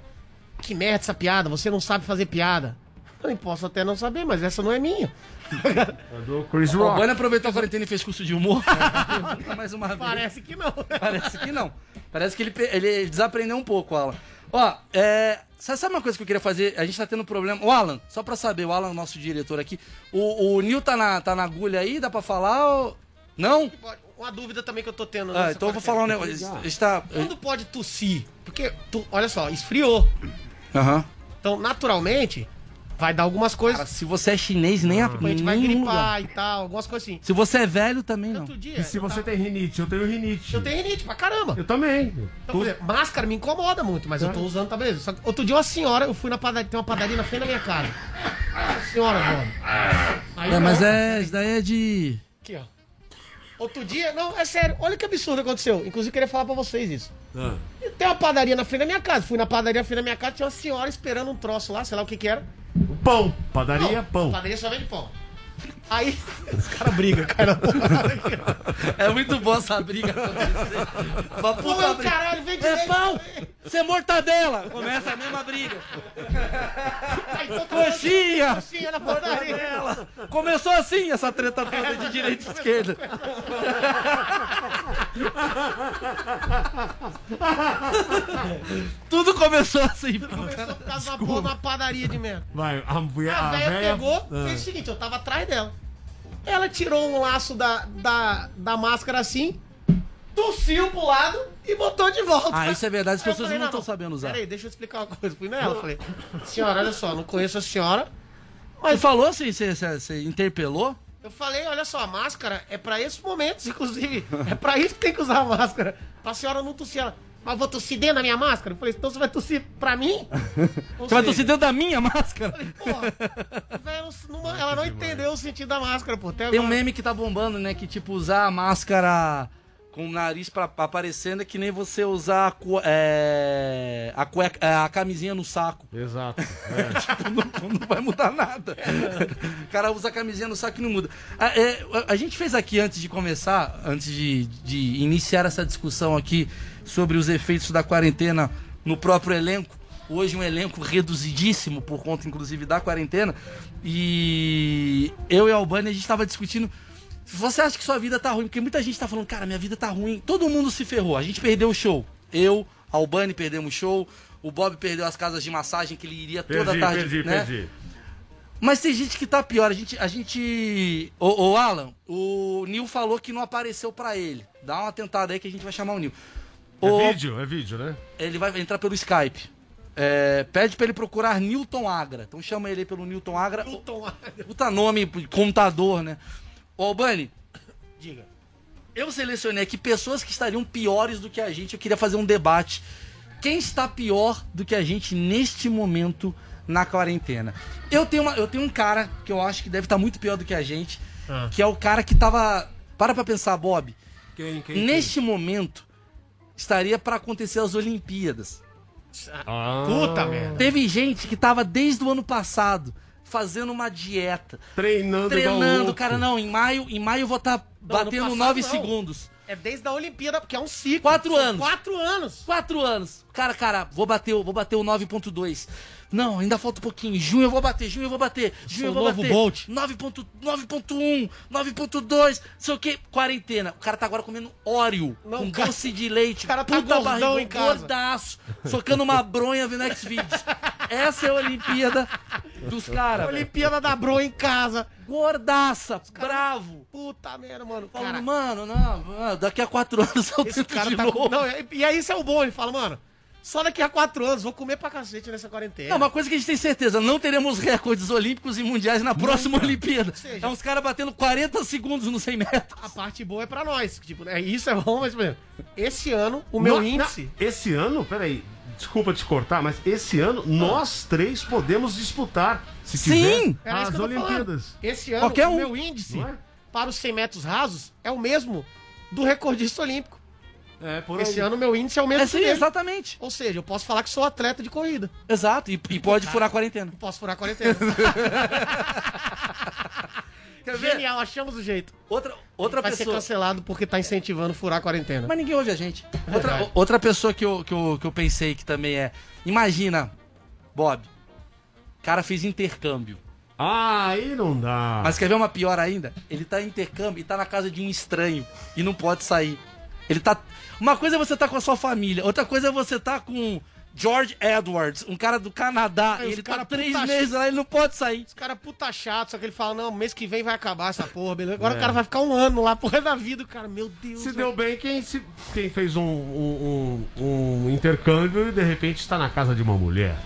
Que merda essa piada, você não sabe fazer piada. Eu nem posso até não saber, mas essa não é minha. É do Chris O Rock. Albani aproveitou a quarentena e fez curso de humor. Mais uma vez. Parece que não. Parece que não. Parece que ele, ele desaprendeu um pouco, Alan. Ó, é. Sabe uma coisa que eu queria fazer? A gente tá tendo problema. O Alan, só pra saber, o Alan, nosso diretor aqui. O, o Nil tá na, tá na agulha aí? Dá pra falar? Ou... Não? Uma dúvida também que eu tô tendo. Ah, nessa então eu vou quarentena. falar um negócio. Está. Quando pode tossir? Porque, tu, olha só, esfriou. Aham. Então, naturalmente, vai dar algumas coisas. Cara, se você é chinês, nem a, a gente vai gripar lugar. e tal, algumas coisas assim. Se você é velho, também não. Dia. E se você tem rinite? Eu tenho rinite. Eu tenho rinite pra caramba. Eu também. Então, por exemplo, máscara me incomoda muito, mas eu tô usando, tá beleza. Só que outro dia uma senhora, eu fui na padaria, tem uma padaria na frente da minha casa. Senhora, mano. Aí, É, mas é. Isso daí é de. Aqui, ó. Outro dia, não, é sério, olha que absurdo aconteceu. Inclusive, eu queria falar pra vocês isso. Ah. Tem uma padaria na frente da minha casa. Fui na padaria na frente da minha casa, tinha uma senhora esperando um troço lá, sei lá o que que era. Pão. Padaria, pão. Padaria só vende pão. Aí os caras brigam, cara. É muito bom essa briga acontecer. Uma Pô, puta briga. caralho, vem de É pão! Você é mortadela! Começa a mesma briga. Coxinha! Coxinha na. Mortadela! Começou assim essa treta toda de direita e esquerda. Tudo começou assim. Começou por causa de uma porra na padaria de merda. Vai, a mulher. A velha véia- pegou, Ah. fez o seguinte, eu tava atrás dela. Ela tirou um laço da, da, da máscara assim, tossiu pro lado e botou de volta. Ah, isso é verdade, as Aí eu pessoas falei, não estão sabendo usar. Peraí, deixa eu explicar uma coisa. Fui nela, falei, senhora, olha só, não conheço a senhora. Você falou assim, você, você- você interpelou? Eu falei, olha só, a máscara é pra esses momentos, inclusive. É pra isso que tem que usar a máscara. Pra senhora não tossir. Ela, mas vou tossir dentro da minha máscara? Eu falei, então você vai tossir pra mim? Ou Você vai seja, tossir dentro da minha máscara? velho, não- ela não entendeu o sentido da máscara, pô. Até Tem um agora. meme que tá bombando, né? Que tipo, usar a máscara com o nariz pra, aparecendo é que nem você usar a, cu- é, a, cueca- é, a camisinha no saco. Exato. tipo, não, não vai mudar nada. o cara usa a camisinha no saco e não muda. A, é, a- gente fez aqui antes de começar, antes de, de iniciar essa discussão aqui sobre os efeitos da quarentena no próprio elenco. Hoje um elenco reduzidíssimo por conta, inclusive, da quarentena. E eu e a Albani, a gente tava discutindo. Você acha que sua vida tá ruim? Porque muita gente tá falando, cara, minha vida tá ruim. Todo mundo se ferrou. A gente perdeu o show. Eu, a Albani perdemos o show. O Bob perdeu as casas de massagem que ele iria toda Perdi, tarde. perdi, né? perdi. Mas tem gente que tá pior. A gente. A gente... Ô, ô, Alan, o Nil falou que não apareceu pra ele. Dá uma tentada aí que a gente vai chamar o Nil. É Ô, vídeo, é vídeo, né? Ele vai entrar pelo Skype. É, pede pra ele procurar Newton Agra. Então chama ele aí pelo Newton Agra. Newton Agra. Puta nome, contador, né? Ô, Albani, Diga. eu selecionei aqui pessoas que estariam piores do que a gente. Eu queria fazer um debate. Quem está pior do que a gente neste momento na quarentena? Eu tenho, uma, eu tenho um cara que eu acho que deve estar muito pior do que a gente, Ah. que é o cara que tava. Para pra pensar, Bob. Quem, quem, neste momento estaria para acontecer as Olimpíadas. Ah. Puta merda. Teve gente que tava desde o ano passado fazendo uma dieta. Treinando, Treinando, cara, não, em maio, em maio eu vou estar no batendo passado 9 não. segundos. É desde a Olimpíada, porque é um ciclo. Quatro São anos. Quatro anos. Quatro anos. Cara, cara, vou bater, o- vou bater o 9.2. Não, ainda falta um pouquinho. Junho eu vou bater, junho eu vou bater, junho Sou eu vou novo bater. Bolt. 9.1, 9.2, não sei o que. Quarentena. O cara tá agora comendo Oreo Não, com cara- doce de leite. o cara tá puta gordão barrigão, em casa. gordaço, socando uma bronha vendo X-Videos. Essa é a Olimpíada dos caras. Olimpíada da Bro em casa. Gordaça, bravo. Puta merda, mano. Falando, Cara, mano, não, mano, daqui a quatro anos eu esse tento cara de tá novo. com... Não, e e aí isso é o bom. Ele fala, mano, só daqui a quatro anos vou comer pra cacete nessa quarentena. Não, uma coisa que a gente tem certeza, não teremos recordes olímpicos e mundiais na próxima Olimpíada. seja- É uns caras batendo 40 segundos no 100 metros. A parte boa é pra nós. Tipo, é, isso é bom, mas, por exemplo, esse ano, o meu No- índice... na- esse ano, peraí, desculpa te cortar, mas esse ano nós três podemos disputar, se Sim! Era isso as que eu tô falando. Olimpíadas. Esse ano, Qualquer o um. meu índice Não é? para os 100 metros rasos é o mesmo do recordista olímpico. É, por Esse aí. ano, meu índice é o mesmo É sim, dele. exatamente. Ou seja, eu posso falar que sou atleta de corrida. Exato, e, e pode furar a quarentena. Posso furar a quarentena. Quer ver? Genial, achamos o jeito. Outra, outra Vai ser pessoa. cancelado porque tá incentivando furar a quarentena. Mas ninguém ouve a gente. Outra, o- outra pessoa que eu, que, eu, que eu pensei que também é. Imagina, Bob. O cara fez intercâmbio. Ah, aí não dá. Mas quer ver uma pior ainda? Ele tá em intercâmbio e tá na casa de um estranho e não pode sair. Ele tá. Uma coisa é você tá com a sua família, outra coisa é você tá com George Edwards, um cara do Canadá, Aí os ele tá cara três meses lá e ele não pode sair. Esse cara puta chato, só que ele fala, não, mês que vem vai acabar essa porra, beleza? Agora É. o cara vai ficar um ano lá, porra da vida, o cara, meu Deus. Se velho. deu bem quem, se, quem fez um, um, um- um intercâmbio e de repente está na casa de uma mulher.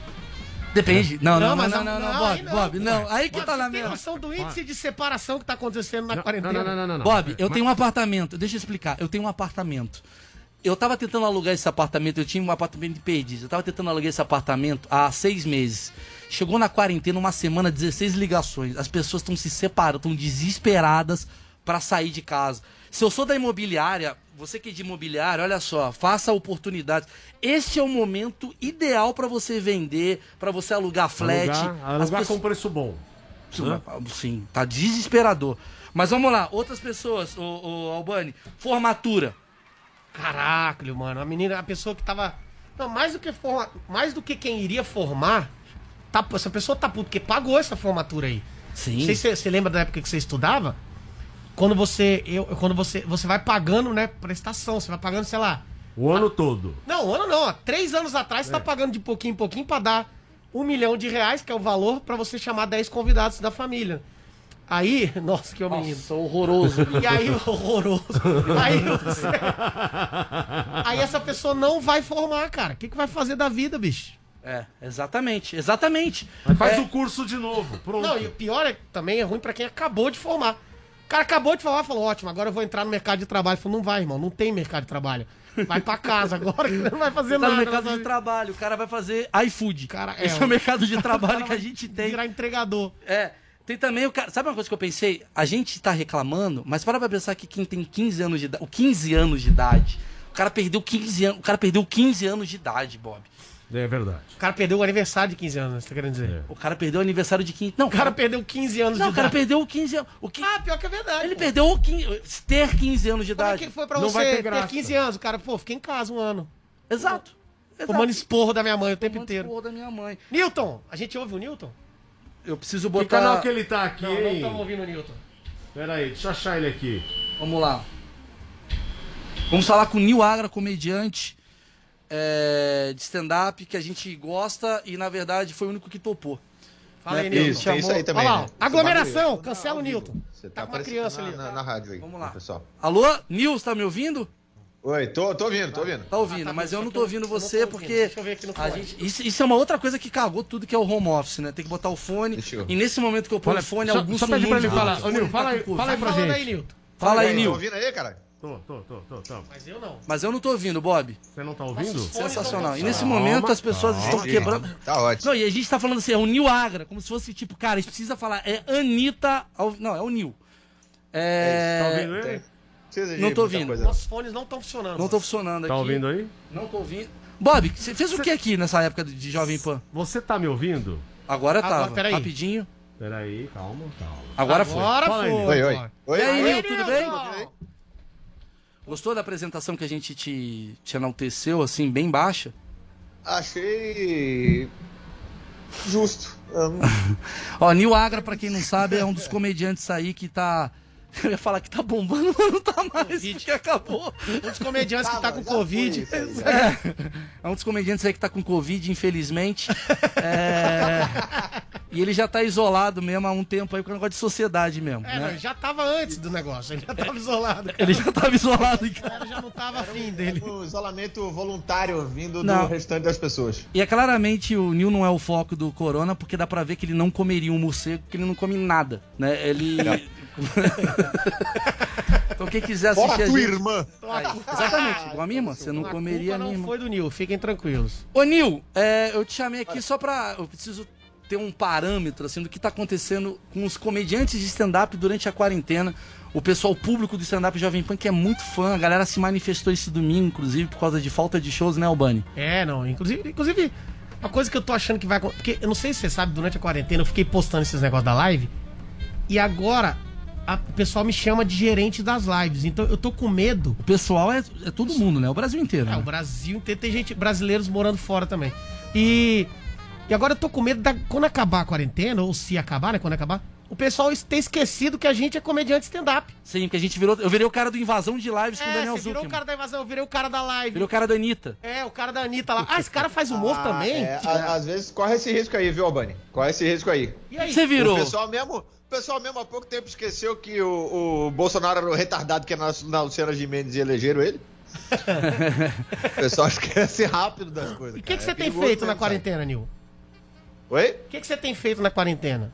Depende. Não, não, não, mas não, não, não, Bob, Bob, não. Aí que Bob, tá na tem merda. noção do índice de separação que tá acontecendo na Não, quarentena? não, não, não, não, não. Bob, eu Mas- tenho um apartamento. Deixa eu explicar. Eu tenho um apartamento. Eu tava tentando alugar esse apartamento. Eu tinha um apartamento de perdiz. Eu tava tentando alugar esse apartamento há seis meses. Chegou na quarentena, uma semana, 16 ligações. As pessoas estão se separando, estão desesperadas pra sair de casa. Se eu sou da imobiliária, Você que é de imobiliário, olha só, faça oportunidades. Esse é o momento ideal para você vender, para você alugar flat. Alugar, alugar pessoas- com preço bom. Hã? Sim, tá desesperador. Mas vamos lá, outras pessoas, o, o Albani, formatura. Caraca, mano, a menina, a pessoa que tava. Não, mais do que forma, mais do que quem iria formar, tá, essa pessoa tá puto, porque pagou essa formatura aí. Sim. Não sei se você- lembra da época que você estudava. Quando você. Eu, quando você. Você vai pagando, né? Prestação, você vai pagando, sei lá. O ano todo. Não, um ano não. ó. Três anos atrás você tá pagando de pouquinho em pouquinho pra dar um milhão de reais, que é o valor pra você chamar 10 convidados da família. Aí, nossa, que homem Nossa, horroroso. E aí, horroroso. Aí, você... aí essa pessoa não vai formar, cara. O que, que vai fazer da vida, bicho? É, exatamente, exatamente. Aí faz É, o curso de novo. Pronto. Não, e o pior é que também é ruim pra quem acabou de formar. O cara acabou de formar, falou, ótimo, agora eu vou entrar no mercado de trabalho. Falou, não vai, irmão, não tem mercado de trabalho. Vai pra casa agora, que não vai fazer tá nada. no mercado de trabalho, o cara vai fazer iFood. Cara, Esse é, é o mercado de trabalho que a gente tem. Virar entregador. É. Tem também o cara. Sabe uma coisa que eu pensei? A gente tá reclamando, mas para pra pensar que quem tem 15 anos de idade. O 15 anos de idade. O cara perdeu 15 anos. O cara perdeu 15 anos de idade, Bob. É verdade. O cara perdeu o aniversário de 15 anos, você tá querendo dizer? O cara perdeu o aniversário de 15. Não, O cara perdeu 15 anos Não, de o cara idade. perdeu 15 anos. O que... Ah, pior que é verdade. Ele pô. perdeu o 15, ter 15 anos de Como é idade. que foi pra Não você vai ter ter, graça. 15 anos? O cara, pô, fiquei em casa um ano. Exato. Tomando esporro da minha mãe o tempo Tomando inteiro. esporro da minha mãe. Newton, a gente ouve o Newton? Eu preciso Que botar. canal que ele tá aqui, Não, não estamos ouvindo o Newton. Pera aí, deixa eu achar ele aqui. Vamos lá. Vamos falar com o Nil Agra, comediante é, de stand-up, que a gente gosta e, na verdade, foi o único que topou. Fala aí, Né? Newton. Isso, tem isso aí também. Olha lá, né? aglomeração, Tá cancela o. Newton. Você Tá tá, com uma criança na, ali. Na, na rádio aí. Vamos lá. Pessoal. Alô, Nil, você tá me ouvindo? Oi, tô, tô ouvindo, tô ouvindo. Tá ouvindo, Ah, tá mas eu não tô ouvindo eu não você tô ouvindo. porque Deixa eu ver aqui no a fone. gente, isso, isso é uma outra coisa que cagou tudo que é o home office, né? Tem que botar o fone. Deixa eu- E nesse momento que eu ponho o fone, só, alguns só pede pra ele falar. o Ô, Nil, tá fala, aí, fala aí pra gente. aí, Newton. Fala aí, Tá Nil. ouvindo aí, cara? Tô, tô, tô, tô, tô. Mas eu não. Mas eu não tô ouvindo, Bob. Você não tá ouvindo? Sensacional. E nesse Calma, momento as pessoas calma. estão quebrando. Tá ótimo. Não, e a gente tá falando assim, é o Nil Agra, como se fosse tipo, cara, a gente precisa falar, é Anitta. Não, é o Nil. É. Tá ouvindo ele? Não tô ouvindo. coisa, Nossos fones não estão funcionando. Não tô funcionando aqui. Tá ouvindo aí? Não tô ouvindo. Bob, você fez o que aqui nessa época de Jovem Pan? Você tá me ouvindo? Agora peraí. Rapidinho. Peraí, calma, calma. Agora foi. Agora aí, foi. Oi, oi. Oi, E aí, oi. Nil, tudo bem? Gostou da apresentação que a gente te, te enalteceu, assim, bem baixa? Achei. Justo. Ó, Nil Agra, pra quem não sabe, é um dos comediantes aí que tá. Eu ia falar que tá bombando, mas não tá mais, porque acabou. Um dos comediantes que tá com foi Covid. isso aí. É, é um dos comediantes aí que tá com Covid, infelizmente. É, E ele já tá isolado mesmo há um tempo aí com o negócio de sociedade mesmo. É, né? já tava antes do negócio, ele já tava isolado. Ele já tava isolado em O cara já não tava afim dele. No isolamento voluntário vindo Não. do restante das pessoas. E é claramente o Nil não é o foco do Corona, porque dá pra ver que ele não comeria um morcego, porque ele não come nada, né? Ele. então quem quiser assistir Fora a tua gente... irmã. Aí, exatamente, igual a minha irmã. Você não A comeria a minha não irmã. foi do Nil, fiquem tranquilos. Ô Nil, é, eu te chamei aqui só pra. Eu preciso ter um parâmetro assim do que tá acontecendo com os comediantes de stand-up durante a quarentena. O pessoal público do stand-up Jovem Pan, que é muito fã, a galera se manifestou esse domingo, inclusive, por causa de falta de shows, né, Albani? É, não, inclusive, inclusive, uma coisa que eu tô achando que vai acontecer, porque eu não sei se você sabe, durante a quarentena eu fiquei postando esses negócios da live, e agora a- o pessoal me chama de gerente das lives, então eu tô com medo. O pessoal é, é todo mundo, né? O Brasil inteiro. É, né? o Brasil inteiro tem gente, brasileiros morando fora também. E, e agora eu tô com medo da, quando acabar a quarentena, ou se acabar, né, quando acabar, o pessoal ter esquecido que a gente é comediante stand-up. Sim, porque a gente virou. Eu virei o cara do invasão de lives com o É, Daniel você virou o Zuckerman. cara da invasão, eu virei o cara da live. Virou o cara da Anitta. É, o cara da Anitta lá. Ah, esse cara faz humor Ah, também? é, às vezes corre esse risco aí, viu, Albani? Corre esse risco aí. E aí? Você virou. O pessoal mesmo, o pessoal mesmo há pouco tempo esqueceu que o, o Bolsonaro era o retardado que na, na Luciana Gimenez e elegeram ele. o pessoal esquece rápido das coisas. E o que, que você É tem feito na quarentena, Nil? Oi? O que, que você tem feito na quarentena?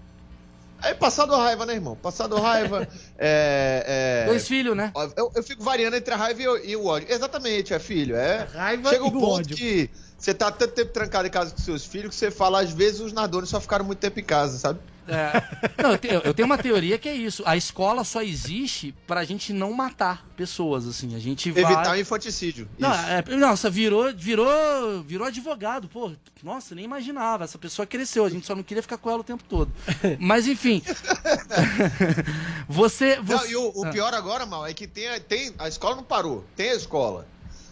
Aí passado raiva, né, irmão? Passado raiva. é, é... Dois filhos, né? Eu, eu fico variando entre a raiva e o, e o ódio. Exatamente, é filho. É. Raiva Chega e o ponto ódio. que você tá tanto tempo trancado em casa com seus filhos que você fala, às vezes os Nardones só ficaram muito tempo em casa, sabe? É, não, eu, te- eu tenho uma teoria que é isso. A escola só existe pra gente não matar pessoas, assim. A gente vai... Evitar o infanticídio. Não, é, nossa, virou, virou, virou advogado, pô. Nossa, nem imaginava. Essa pessoa cresceu, a gente só não queria ficar com ela o tempo todo. Mas enfim. você. Não, você... e o, o Ah. pior agora, mal, é que tem, a- tem. A escola não parou. Tem a escola.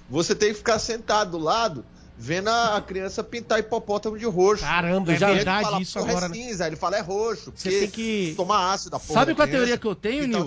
Você tem que ficar sentado do lado, vendo a, criança pintar hipopótamo de roxo. Caramba, é ele verdade fala, isso "Porra, agora, É né?" cinza. Ele fala, é roxo. Você tem que- Tomar ácido da porra. Sabe da qual a teoria que eu tenho, Nil?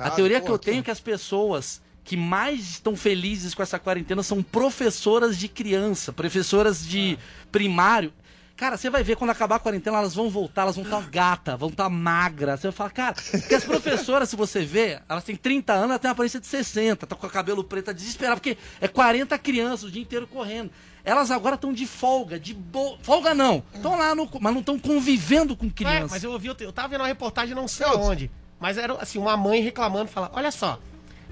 A teoria que porra, eu tenho é que as pessoas que mais estão felizes com essa quarentena são professoras de criança, professoras de primário. Cara, você vai ver quando acabar a quarentena, elas vão voltar, elas vão estar gata, vão estar magra. Você vai falar, cara, porque as professoras, se você ver, elas têm 30 anos, elas têm uma aparência de 60, tá com o cabelo preto, tá desesperada, porque é 40 crianças o dia inteiro correndo. Elas agora estão de folga, de boa. Folga não. Estão lá, no... mas não estão convivendo com É, criança. mas eu ouvi, eu tava vendo uma reportagem não sei onde, mas era assim, uma mãe reclamando, falando, olha só,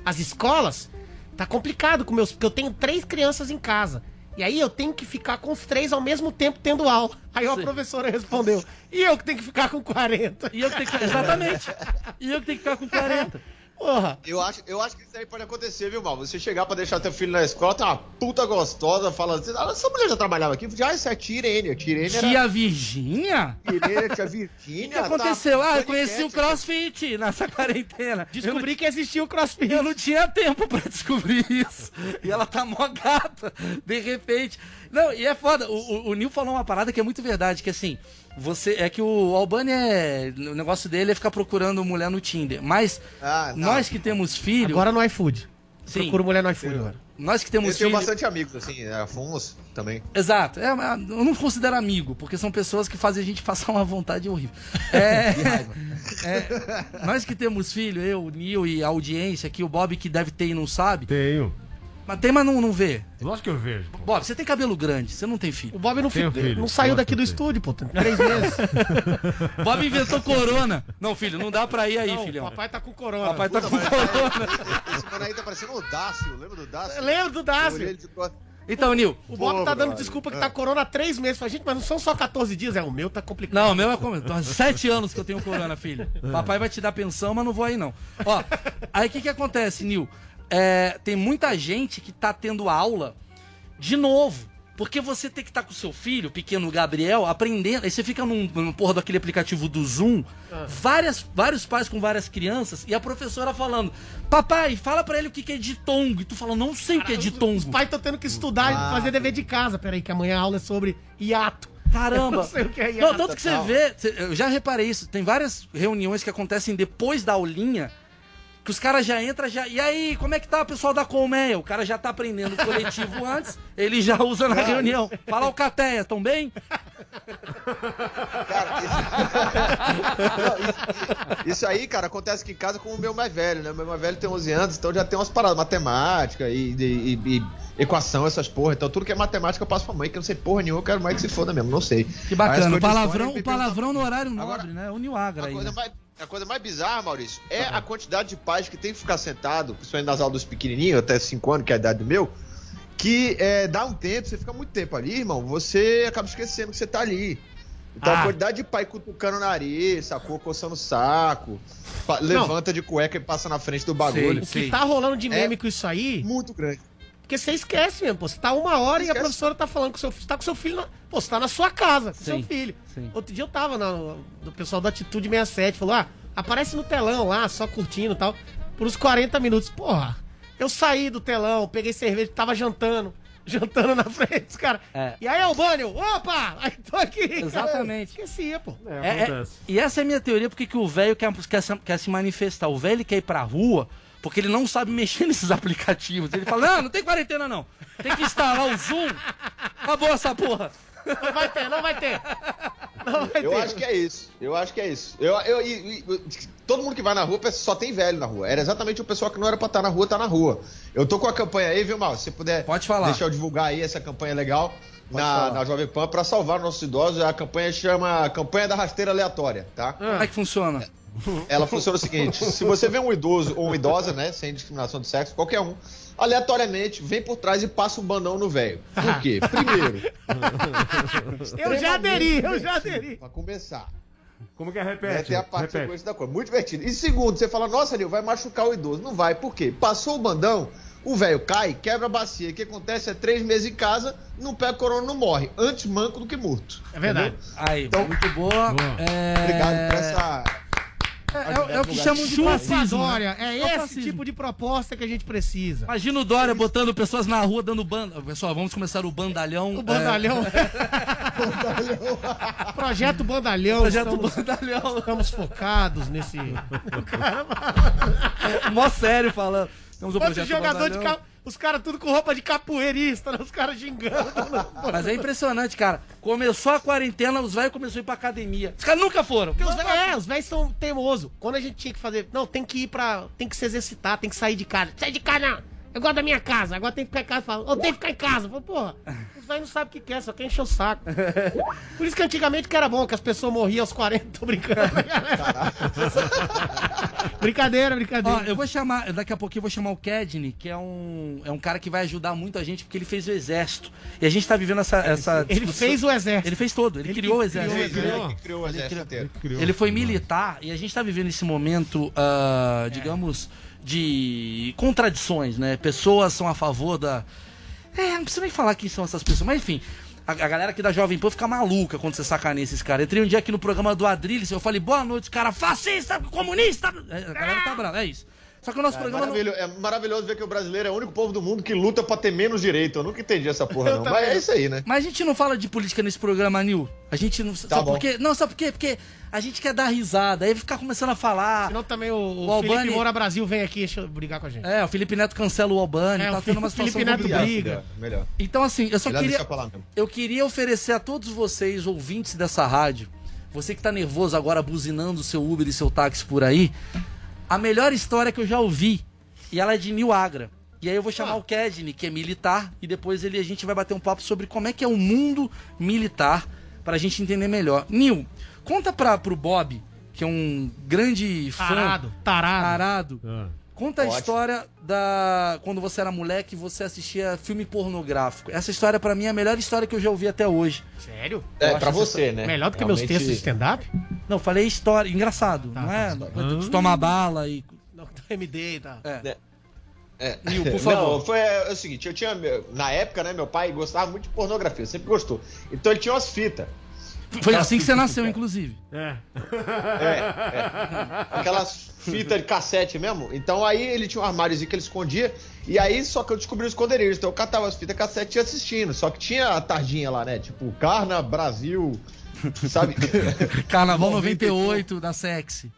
as escolas, tá complicado com meus, porque eu tenho três crianças em casa, e aí eu tenho que ficar com os três ao mesmo tempo tendo aula. Aí a professora respondeu, e eu que tenho que ficar com 40? E eu que tenho que... Exatamente. E eu que tenho que ficar com 40. Porra. Eu acho, eu acho que isso aí pode acontecer, viu, Mal? Você chegar pra deixar teu filho na escola, tem uma puta gostosa, falando assim, ah, essa mulher já trabalhava aqui? Já, isso é a Tirene. A Tirene era... Tia Virgínia? Tirene, tia O Virgínia. que aconteceu? tá- ah, eu conheci o CrossFit nessa quarentena. Descobri que existia o CrossFit. Eu não tinha tempo pra descobrir isso. E ela tá mó gata, de repente. Não, e é foda. O, o, o Nil falou uma parada que é muito verdade, que assim, você. É que o Albani é. O negócio dele é ficar procurando mulher no Tinder. Mas Ah, não. nós que temos filho. Agora no iFood. Sim. Procuro mulher no iFood agora. Nós que temos Eu tenho filho. bastante amigos, assim, é, Afonso também. Exato. É, eu não considero amigo, porque são pessoas que fazem a gente passar uma vontade horrível. É, é, nós que temos filho, eu, o Nil e a audiência aqui, o Bob que deve ter e não sabe. Tenho. Mas tem, mas não, não vê. Lógico que eu vejo. pô. Bob, você tem cabelo grande, você não tem filho. O Bob não, fi- filho, não saiu daqui do tenho. estúdio, pô, tem três meses. Bob inventou corona. Não, filho, não dá pra ir aí, Não, filhão. papai tá com corona. Papai tá Puta, com mas- corona. Esse mano aí tá parecendo o Dácio, lembra do Dácio? Lembro do Dácio. Então, Nil. O Bob Pô, tá dando desculpa que É. tá corona há três meses. Fala, gente, mas não são só 14 dias. É, o meu tá complicado. Não, o meu é como. Há sete anos que eu tenho corona, filho. Papai vai te dar pensão, mas não vou aí, não. Ó, aí o que que acontece, Nil? É, tem muita gente que tá tendo aula de novo. Porque você tem que estar com o seu filho, o pequeno Gabriel, aprendendo. Aí você fica num, num porra daquele aplicativo do Zoom, várias, vários pais com várias crianças, e a professora falando: Papai, fala pra ele o que, que é ditongo. E tu fala, não sei o que é Os ditongo. pais estão tendo que estudar e fazer dever de casa. Peraí, que amanhã a aula é sobre hiato. Caramba! Eu não sei o que é Não, hiato. tanto que você vê, eu já reparei isso, tem várias reuniões que acontecem depois da aulinha, que os caras já entram, já. E aí, como é que tá o pessoal da Colmeia? O cara já tá aprendendo o coletivo antes, ele já usa na reunião. Fala o Cateia, tão bem? Não, isso, isso aí, cara, acontece aqui em casa com o meu mais velho, né? O meu mais velho tem 11 anos, então já tem umas paradas, matemática e, e- e- e equação, essas porra. Então tudo que é matemática eu passo pra mãe, que eu não sei porra nenhuma, eu quero mais que se foda mesmo, não sei. Que bacana. Aí O palavrão, história, o palavrão no horário Agora, nobre, né? O Niagra aí. coisa, né? mais, a coisa mais bizarra, Maurício, é a quantidade de pais que tem que ficar sentado, principalmente nas aulas dos pequenininhos, até 5 anos, que é a idade do meu, que é, dá um tempo, você fica muito tempo ali, irmão, você acaba esquecendo que você tá ali. Então Ah. a quantidade de pai cutucando o nariz, sacou? Coçando o saco, levanta de cueca e passa na frente do bagulho. O que tá rolando de É meme com isso aí. Muito grande. Porque você esquece mesmo, pô. Você tá uma hora e a professora tá falando com seu filho. Você tá com seu filho. Na... Pô, você tá na sua casa, com seu Sim, filho. sim. Outro dia eu tava na, do pessoal do Atitude 67, falou: ah, aparece no telão lá, só curtindo e tal, por uns 40 minutos. Porra, eu saí do telão, peguei cerveja, tava jantando. Jantando na frente, os caras. É. E aí, Albânio, opa! Aí tô aqui. Exatamente. Esquecia, pô. É, é- e essa é a minha teoria, porque que o velho quer, quer, se- quer se manifestar. O velho quer ir pra rua porque ele não sabe mexer nesses aplicativos. Ele fala, não, não tem quarentena não. Tem que instalar o Zoom. Acabou essa porra. Não vai ter, não vai ter. Não vai Eu ter. acho que é isso. Eu acho que é isso. Eu, eu, e- e- todo mundo que vai na rua só tem velho na rua. Era exatamente o pessoal que não era pra estar na rua, tá na rua. Eu tô com a campanha aí, viu, Mal? Se você puder Pode falar. deixar eu divulgar aí essa campanha legal na, na Jovem Pan pra salvar nossos idosos. A campanha chama Campanha da Rasteira Aleatória, tá? Como é que funciona? Ela funciona o seguinte: se você vê um idoso ou uma idosa, né, sem discriminação de sexo, qualquer um, aleatoriamente vem por trás e passa um banão no velho. Por quê? Primeiro, Eu já aderi, eu já aderi. Pra começar. Como que é? Né, Repete. tem a parte repete. da coisa. Muito divertido. E segundo, você fala, nossa, Nil, vai machucar o idoso. Não vai, por quê? Passou o bandão, o velho cai, quebra a bacia. O que acontece é três meses em casa, não pega corona, não morre. Antes manco do que morto. É verdade. Aí, muito boa. É... Obrigado por essa. É, é o que chamam de Chupa fascismo. Dória. né? É o esse fascismo. tipo de proposta que a gente precisa. Imagina o Dória botando pessoas na rua dando banda. Pessoal, vamos começar o bandalhão. O bandalhão. Projeto Bandalhão. Projeto estamos, Bandalhão. Estamos focados nesse. É, mó sério falando. Temos o Quanto projeto jogador de Bandalhão. Os caras tudo com roupa de capoeirista, né? os caras gingando. Mas é impressionante, cara. Começou a quarentena, os velhos começaram a ir pra academia. Os caras nunca foram. Porque os velhos, é, os velhos são teimosos. Quando a gente tinha que fazer. Não, tem que ir pra. Tem que se exercitar, tem que sair de casa. Sai de casa, não! Eu gosto da minha casa, agora tem que ficar em casa. Fala, eu tenho que ficar em casa. Fala, porra, os velhos não sabem o que quer, só quer encher o saco. Por isso que antigamente que era bom, que as pessoas morriam aos 40, tô brincando. brincadeira, brincadeira. Ó, eu vou chamar, daqui a pouquinho eu vou chamar o Kedney, que é um, é um cara que vai ajudar muito a gente, porque ele fez o exército. E a gente tá vivendo essa. essa Ele discussão- fez o exército. Ele fez todo, ele, Ele criou o que exército. criou o exército. Ele criou o exército inteiro. Ele foi militar e a gente tá vivendo esse momento, ah, digamos, de contradições, né? Pessoas são a favor da. É, não precisa nem falar quem são essas pessoas, mas enfim. A, a galera aqui da Jovem Pan fica maluca quando você sacaneia esses caras. Entrei um dia aqui no programa do Adrilles, eu falei, boa noite, cara, fascista, comunista. É, A galera tá brava, é isso. Só que o nosso É programa. não- maravilhoso, é maravilhoso ver que o brasileiro é o único povo do mundo que luta pra ter menos direito. Eu nunca entendi essa porra, não. Mas é não. isso aí, né? Mas a gente não fala de política nesse programa, Nil. A gente não. sabe Tá bom. por quê? Não, sabe por quê? Porque a gente quer dar risada. Aí ficar começando a falar. Senão também o, o, O Felipe Albani- Moura Brasil vem aqui deixa eu brigar com a gente. É, o Felipe Neto cancela o Albani, É, tá o tendo uma Felipe situação Neto complicada. briga. Melhor. Então, assim, eu só Melhor queria. Eu queria oferecer a todos vocês, ouvintes dessa rádio, você que tá nervoso agora, buzinando o seu Uber e seu táxi por aí, a melhor história que eu já ouvi. E ela é de Nil Agra. E aí eu vou chamar Ah. o Kedney, que é militar, e depois ele, a gente vai bater um papo sobre como é que é o mundo militar, pra gente entender melhor. Nil, conta pra, pro Bob, que é um grande fã. Tarado, tarado. Tarado. Ah. Conta a história da quando você era moleque e você assistia filme pornográfico. Essa história pra mim é a melhor história que eu já ouvi até hoje. Sério? É, Eu pra acho essa você, né? Melhor do que meus Realmente- textos de stand-up? Não, falei história, engraçado, Tá, não é? história. De tomar bala e Não, MD e tal. É. É. Nil, por favor. Não, foi é, o seguinte, eu tinha. Na época, né, meu pai gostava muito de pornografia, sempre gostou. Então ele tinha umas fitas. Foi assim que você nasceu, inclusive. É. Aquelas fitas de cassete mesmo. Então aí ele tinha um armáriozinho que ele escondia. E aí só que eu descobri o esconderijo. Então eu catava as fitas cassete e ia assistindo. Só que tinha a tardinha lá, né? Tipo, Carna, Brasil, sabe? Carnaval 90 e 98 da Sexy.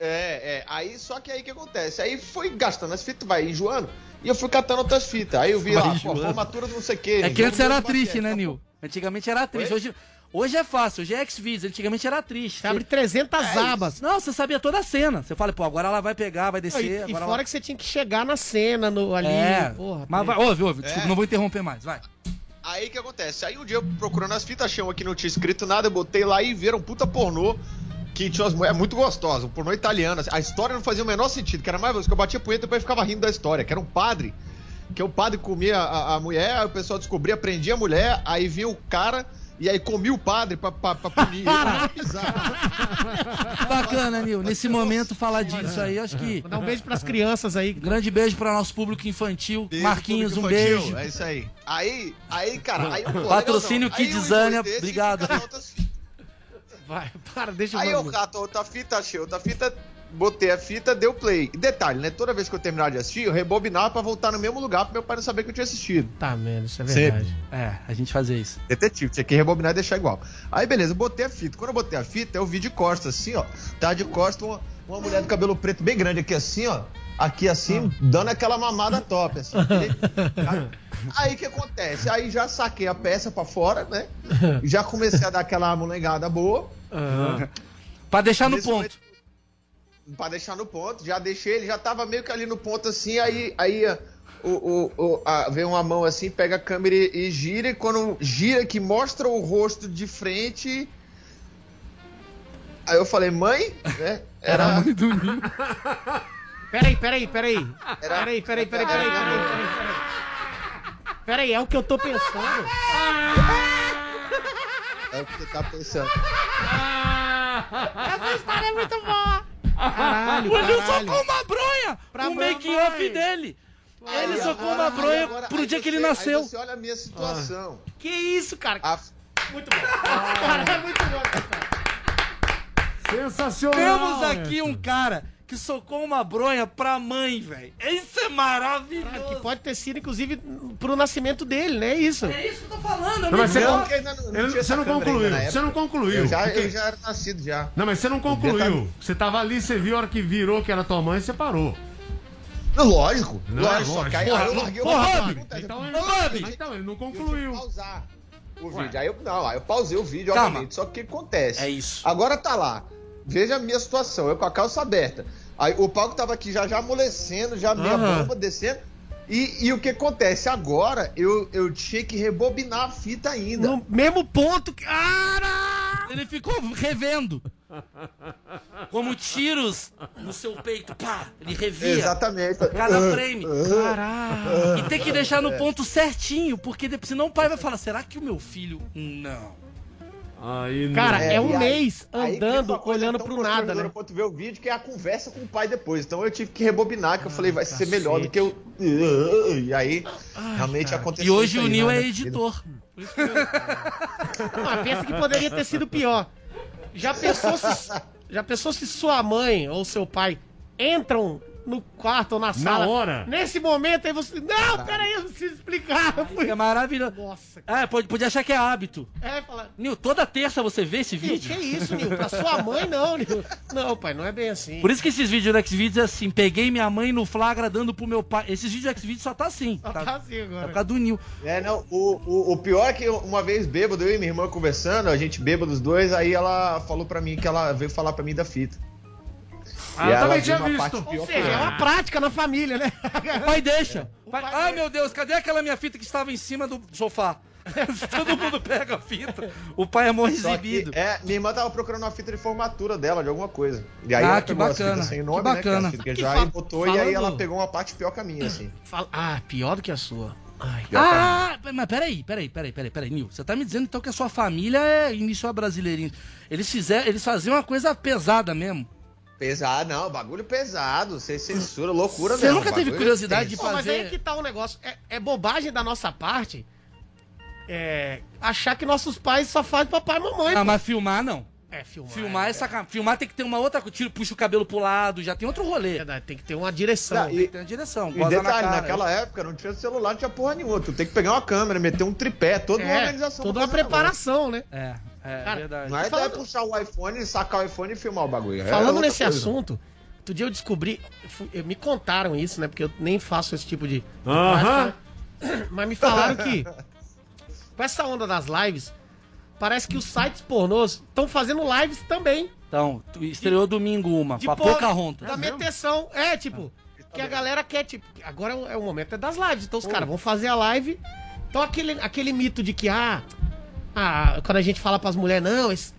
É, é. Aí, só que aí o que acontece? Aí foi gastando as fitas, vai enjoando, e eu fui catando outras fitas. Aí eu vi Vai lá, pô, formatura do não sei o quê. É que antes era triste, né, tá, Nil? Antigamente era triste. Hoje, hoje é fácil, hoje é X-Videos. Antigamente era triste. Você abre 300 É abas. Não, você sabia toda a cena. Você fala, pô, agora ela vai pegar, vai descer. e, e fora ela... que você tinha que chegar na cena no, ali. É, Porra, mas vai, ouve, ouve, desculpa, É. não vou interromper mais, vai. Aí o que acontece? Aí um dia eu procurando as fitas, achei uma que não tinha escrito nada, eu botei lá e viram um puta pornô que tinha umas mulheres muito gostosas, um pornô italiano. assim. A história não fazia o menor sentido, que era mais que eu batia punheta e depois ficava rindo da história, que era um padre, que o padre comia a, a mulher, aí o pessoal descobria, prendia a mulher, aí vinha o cara e aí comia o padre pra, pra, pra punir. Era bizarro. Bacana, Nil. Nesse momento falar disso aí, acho que. Vou dar um beijo pras crianças aí. Grande beijo para nosso público infantil. Beijo, Marquinhos, um público infantil, beijo. É isso aí. Aí, aí, cara, aí pô, Patrocínio um Kidzania, obrigado. Vai, para, deixa eu Aí eu cato outra fita, achei outra fita, botei a fita, deu play. E detalhe, né? Toda vez que eu terminava de assistir, eu rebobinava pra voltar no mesmo lugar pro meu pai não saber que eu tinha assistido. Tá, mano, isso é Sempre. verdade. É, a gente fazia isso. Detetive, tinha que rebobinar e deixar igual. Aí beleza, botei a fita. Quando eu botei a fita, eu vi de costas, assim, ó. Tá de costas uma, uma mulher do cabelo preto bem grande aqui, assim, ó. Aqui assim, dando aquela mamada top, assim. Aí o que acontece? Aí já saquei a peça pra fora, né? Já comecei a dar aquela molengada boa. Pra deixar no Nesse ponto. momento, Pra deixar no ponto, já deixei, ele já tava meio que ali no ponto assim, aí, aí o, o, o, a- vem uma mão assim, pega a câmera e, e gira, e quando gira que mostra o rosto de frente. Aí eu falei, mãe, né? Era a mãe do Nil. Peraí, peraí, peraí. Peraí, peraí, peraí, peraí, peraí, peraí. Peraí, é o que eu tô pensando. É o que você tá pensando. Essa história é muito boa. Caralho, o caralho. socou uma bronha! Pra o making mamãe. off dele. Ele Aí socou uma bronha agora- pro dia que você- ele nasceu. Aí você olha a minha situação. Que isso, cara? A- Muito bom. Cara, é muito bom. Sensacional. Temos aqui um cara que socou uma bronha pra mãe, velho. Isso é maravilhoso. Que pode ter sido, inclusive, pro nascimento dele, né? Isso. É isso que eu tô falando, Não, mas você amigo. não, não- não você não concluiu. na Você não concluiu. Eu já, porque- eu já era nascido já. Não, mas você não concluiu. Você tava ali, você viu a hora que virou que era tua mãe, você parou. Lógico, Não, lógico, só lógico. que aí, aí eu larguei o Porra, bagulho. Bob, Acontece, então ele- Ô, Bob, então ele não concluiu. pausar o Ué. vídeo. Aí eu, não, aí eu pausei o vídeo, Calma. obviamente. Só que o que acontece? É isso. Agora tá lá. Veja a minha situação, eu com a calça aberta. Aí o palco tava aqui já, já amolecendo, já minha Aham. bomba descendo. E, e o que acontece? Agora eu, eu tinha que rebobinar a fita ainda. No mesmo ponto. que- Cara! Ele ficou revendo. Como tiros no seu peito. Pá, ele revia. Exatamente. Cada frame. Caralho. E tem que deixar no ponto certinho, porque depois, senão o pai vai falar: será que o meu filho. Não. Aí não. Cara, é, É, um aí- mês aí andando, olhando tão pro nada, né? Pra tu ver o vídeo, que é a conversa com o pai depois. Então eu tive que rebobinar, que eu falei, vai ser cacete. melhor do que eu. E aí, realmente aconteceu. E hoje isso o aí, Nil né, é vida. editor. Ah, pensa que poderia ter sido pior. Já pensou se, já pensou se sua mãe ou seu pai entram no quarto ou na sala? hora? Nesse momento aí você. Não, peraí, eu preciso explicar. Eu fui- É maravilhoso. Nossa, É, pode, pode achar que é hábito. É, fala. Nil, toda terça você vê esse vídeo? que isso, Nil? Pra sua mãe, não, Nil. Não, pai, não é bem assim. Por isso que esses vídeos do Xvideos é assim, peguei minha mãe no flagra dando pro meu pai. Esses vídeos do Xvideos só tá assim. Só Tá, tá assim é agora. por causa do Nil. É, não, o, o, o pior é que uma vez bêbado, eu e minha irmã conversando, a gente bêbado os dois, aí ela falou pra mim que ela veio falar pra mim da fita. Ah, eu também tinha visto. Ou que seja, é uma prática na família, né? O pai deixa. O Pai- Ai meu Deus, cadê aquela minha fita que estava em cima do sofá? Todo mundo pega a fita. O pai é mó exibido. que, é, minha irmã tava procurando uma fita de formatura dela, de alguma coisa. E aí Ah, ela que bacana, sem que nome, bacana. né? Que, é que Que já botou, e aí falando- ela pegou uma parte pior que a minha, assim. Fala- Ah, pior do que a sua. Ai, Ah, mas peraí, peraí, peraí, peraí, peraí, Nil. Você tá me dizendo então que a sua família é início a brasileirinho. Eles fizeram, eles faziam uma coisa pesada mesmo. Pesado, não, bagulho pesado, sem censura, loucura Você mesmo. nunca teve curiosidade de tenso. Pô, mas fazer- aí que tá o negócio. É, é bobagem da nossa parte é, achar que nossos pais só fazem papai e mamãe. Ah, pô. mas filmar não. É, filmar. Filmar é sacanagem. Filmar tem que ter uma outra coisa. Tira, puxa o cabelo pro lado, já tem outro rolê. Verdade, tem que ter uma direção. Não, e- Tem uma direção. E goza na detalhe, cara. naquela época não tinha celular, não tinha porra nenhuma. Tu tem que pegar uma câmera, meter um tripé, toda uma É, organização. toda uma preparação, né? É, é Cara, verdade. Não é Falando- puxar o iPhone, sacar o iPhone e filmar o bagulho. É Falando nesse coisa. assunto, outro dia eu descobri. me contaram isso, né? Porque eu nem faço esse tipo de. Aham. prática, né? Mas me falaram que. Com essa onda das lives, parece que os sites pornôs estão fazendo lives também. Então, estreou domingo uma, De pra por- Pocahontas. Da meteção. É, tipo, que a galera quer, tipo, agora é o, é momento é das lives. Então os caras vão fazer a live. Então aquele, aquele mito de que, ah, ah, quando a gente fala pras mulheres, não, esse-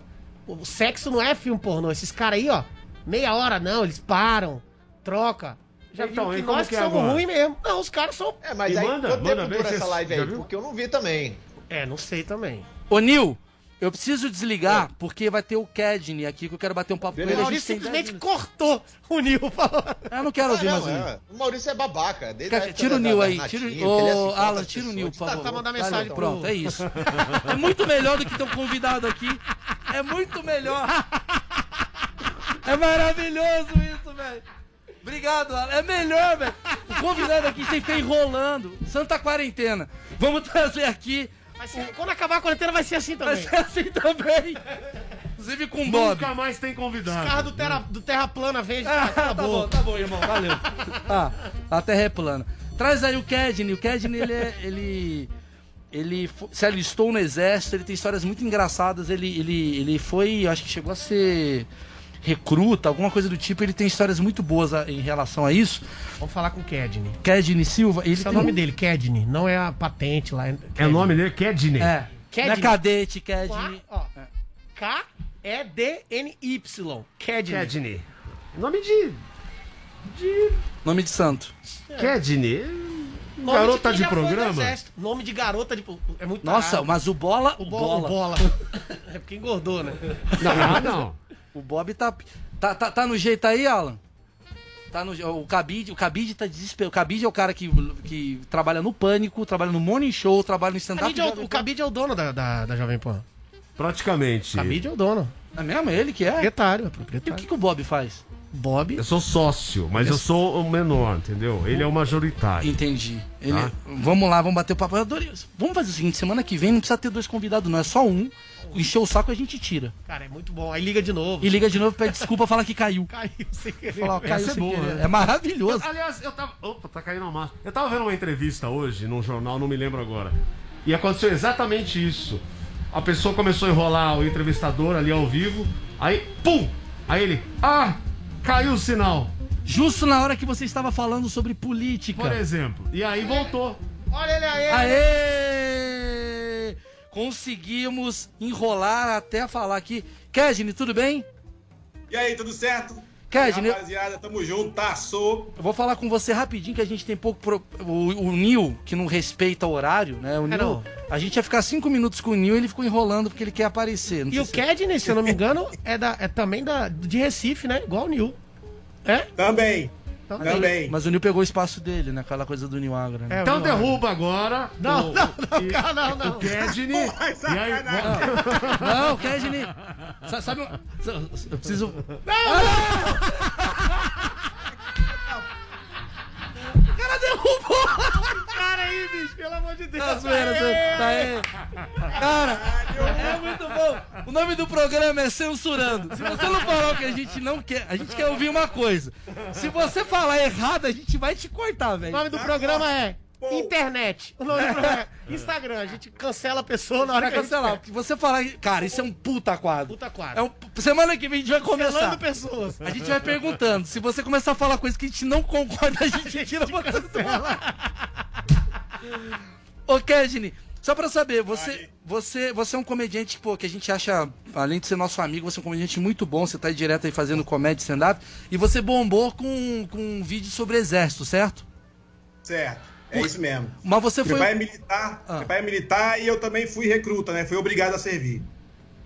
o sexo não é filme pornô. Esses caras aí, ó, meia hora não, eles param, troca. Já Então, e que como nós que que é somos ruins mesmo. Não, os caras são. É, mas E aí manda, quanto manda tempo bem, dura essa live aí? Porque eu não vi também. É, não sei também. Ô, Nil, eu preciso desligar, porque vai ter o Kedney aqui, que eu quero bater um papo com O ele. Gente Maurício simplesmente 10 cortou o Nil. falou. Eu não quero ouvir Ah, mais não, o Nil. é. O Maurício é babaca. Quer- época Tira o Nil aí, tira o. assistia Alan, tira o pessoas. Nil, por Tá, favor. tá mandando Valeu, mensagem pro- Pronto, é isso. É muito melhor do que ter um convidado aqui. É muito melhor. É maravilhoso isso, velho. Obrigado, Alan. É melhor, velho. O convidado aqui sem ficar enrolando. Santa quarentena. Vamos trazer aqui. Vai ser- quando acabar a quarentena vai ser assim Vai também. ser assim também. Inclusive com o Bob. Nunca mais tem convidado. Carro do Terra, do terra Plana vende. Ah, tá acabou. bom, tá bom, irmão, valeu. Ah, a terra é plana. Traz aí o Kedney. O Kedney, ele é, ele, ele se alistou no exército, ele tem histórias muito engraçadas. Ele, ele, ele foi, acho que chegou a ser recruta, alguma coisa do tipo. Ele tem histórias muito boas a- em relação a isso. Vamos falar com o Kedney. Kedney Silva, ele Esse é o nome dele, Kedney. Não é a patente lá. É o nome dele? Kedney. É, Kedney. não é cadete, Kedney. ó, K-E-D-N-Y. Kedney. Kedney. Nome de. de. Nome de santo. Kedney. Nome Garota de do programa? Nome de garota de. É muito Nossa, tarado. mas o bola. O bola. O bola. é porque engordou, né? Não, não, não. O Bob tá, tá, tá, tá no jeito aí, Alan? Tá no, o Cabide, o Cabide tá desesperado. O Cabide é o cara que, que trabalha no Pânico, trabalha no Morning Show, trabalha no stand-up. É o- o Cabide é o dono da, da, da Jovem Pan. Praticamente. Cabide é o dono. É mesmo? Ele que é? Proprietário, é E o proprietário. que, que o Bob faz? Bob. Eu sou sócio, mas eu sou o menor, entendeu? Ele é o majoritário. Entendi. Ele- Tá. Vamos lá, vamos bater o papo. Eu adorei. Vamos fazer o seguinte: semana que vem não precisa ter dois convidados, não. É só um. Encher o saco a gente tira. Cara, é muito bom. Aí liga de novo. E liga de novo, pede desculpa, fala que caiu. Caiu sem querer. Fala, ó, caiu Essa é sem boa, querer. né? É maravilhoso. Eu- aliás, eu tava. Opa, tá caindo a massa. Eu tava vendo uma entrevista hoje num jornal, não me lembro agora. E aconteceu exatamente isso. A pessoa começou a enrolar o entrevistador ali ao vivo. Aí, pum! Aí ele. Ah! Caiu o sinal. Justo na hora que você estava falando sobre política. Por exemplo. E aí voltou. Olha ele aí. Aê! Conseguimos enrolar até falar aqui. Kedney, tudo bem? E aí, tudo certo? Kedney, eu- Rapaziada, tamo junto, taçou. Eu vou falar com você rapidinho que a gente tem pouco. Pro... O, o Nil, que não respeita o horário, né? O Nil, não. a gente ia ficar cinco minutos com o Nil e ele ficou enrolando porque ele quer aparecer. Não E o se- Kedney, se eu não me engano, é, da, é também da, de Recife, né? Igual o Nil. É? Também. Mas, Também. mas o Nil pegou o espaço dele, né? Aquela coisa do Nil Agra. Né? É, Então o Nil derruba agora. Não, o, não, não, e- cara, não, não. O Kedney. E aí, Não, Kedney. Sa- Sabe. Eu preciso. O cara derrubou! Cara aí, bicho, pelo amor de Deus. Tá zoeira, zoeira. Tá aí. Cara, é muito bom. O nome do programa é Censurando. Se você não falar o que a gente não quer, a gente quer ouvir uma coisa. Se você falar errado, a gente vai te cortar, O velho. nome do programa é Internet. O nome do programa é Instagram. A gente cancela a pessoa na hora Vai que a gente cancelar. Porque você falar. Cara, isso é um puta quadro. Puta quadro. É um... Semana que vem a gente vai começar. Cancelando pessoas. A gente vai perguntando. Se você começar a falar coisas que a gente não concorda, a gente tira você cancela. Ô, Kedney, só pra saber, você, você, você é um comediante, pô, que a gente acha, além de ser nosso amigo, você é um comediante muito bom, você tá aí direto aí fazendo comédia stand-up, e você bombou com, com um vídeo sobre exército, certo? Certo. É isso mesmo. Mas você Meu foi... pai é militar, Ah. meu pai é militar e eu também fui recruta, né? Fui obrigado a servir.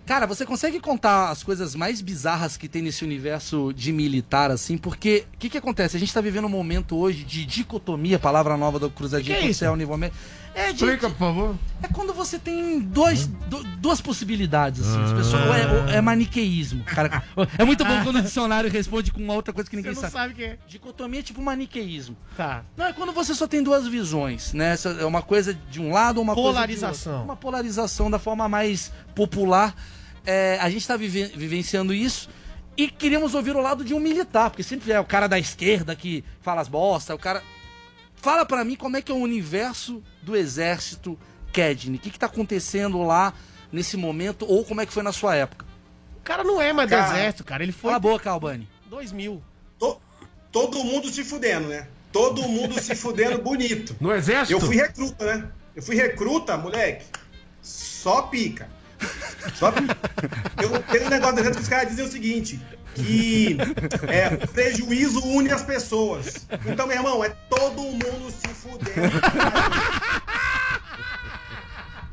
Cara, você consegue contar as coisas mais bizarras que tem nesse universo de militar, assim? Porque o que, que acontece? A gente tá vivendo um momento hoje de dicotomia, palavra nova do Cruzadinho Que que é isso? Céu, nível médio. É, de, Explica, por favor. é quando você tem dois, du- duas possibilidades, assim. As pessoas, ou é, ou é maniqueísmo. Cara, é muito bom quando o dicionário responde com uma outra coisa que Você ninguém não sabe. sabe o que é. Dicotomia é tipo maniqueísmo. Tá. Não, é quando você só tem duas visões, né? É uma coisa de um lado, uma coisa de Polarização. Uma polarização da forma mais popular. É, a gente está vivenciando isso e queríamos ouvir o lado de um militar, porque sempre é o cara da esquerda que fala as bosta, o cara... Fala pra mim como é que é o universo do exército Kedney. O que que tá acontecendo lá nesse momento ou como é que foi na sua época? O cara não é mais do Cara, exército, cara. Ele foi Cala a boca, Albani. 2000. To- todo mundo se fudendo, né? Todo mundo se fudendo bonito. No exército? Eu fui recruta, né? Eu fui recruta, moleque. Só pica. Só pica. Eu, tem um negócio exército que os caras dizem o seguinte: que é, o prejuízo une as pessoas. Então, meu irmão, é todo mundo se fudendo.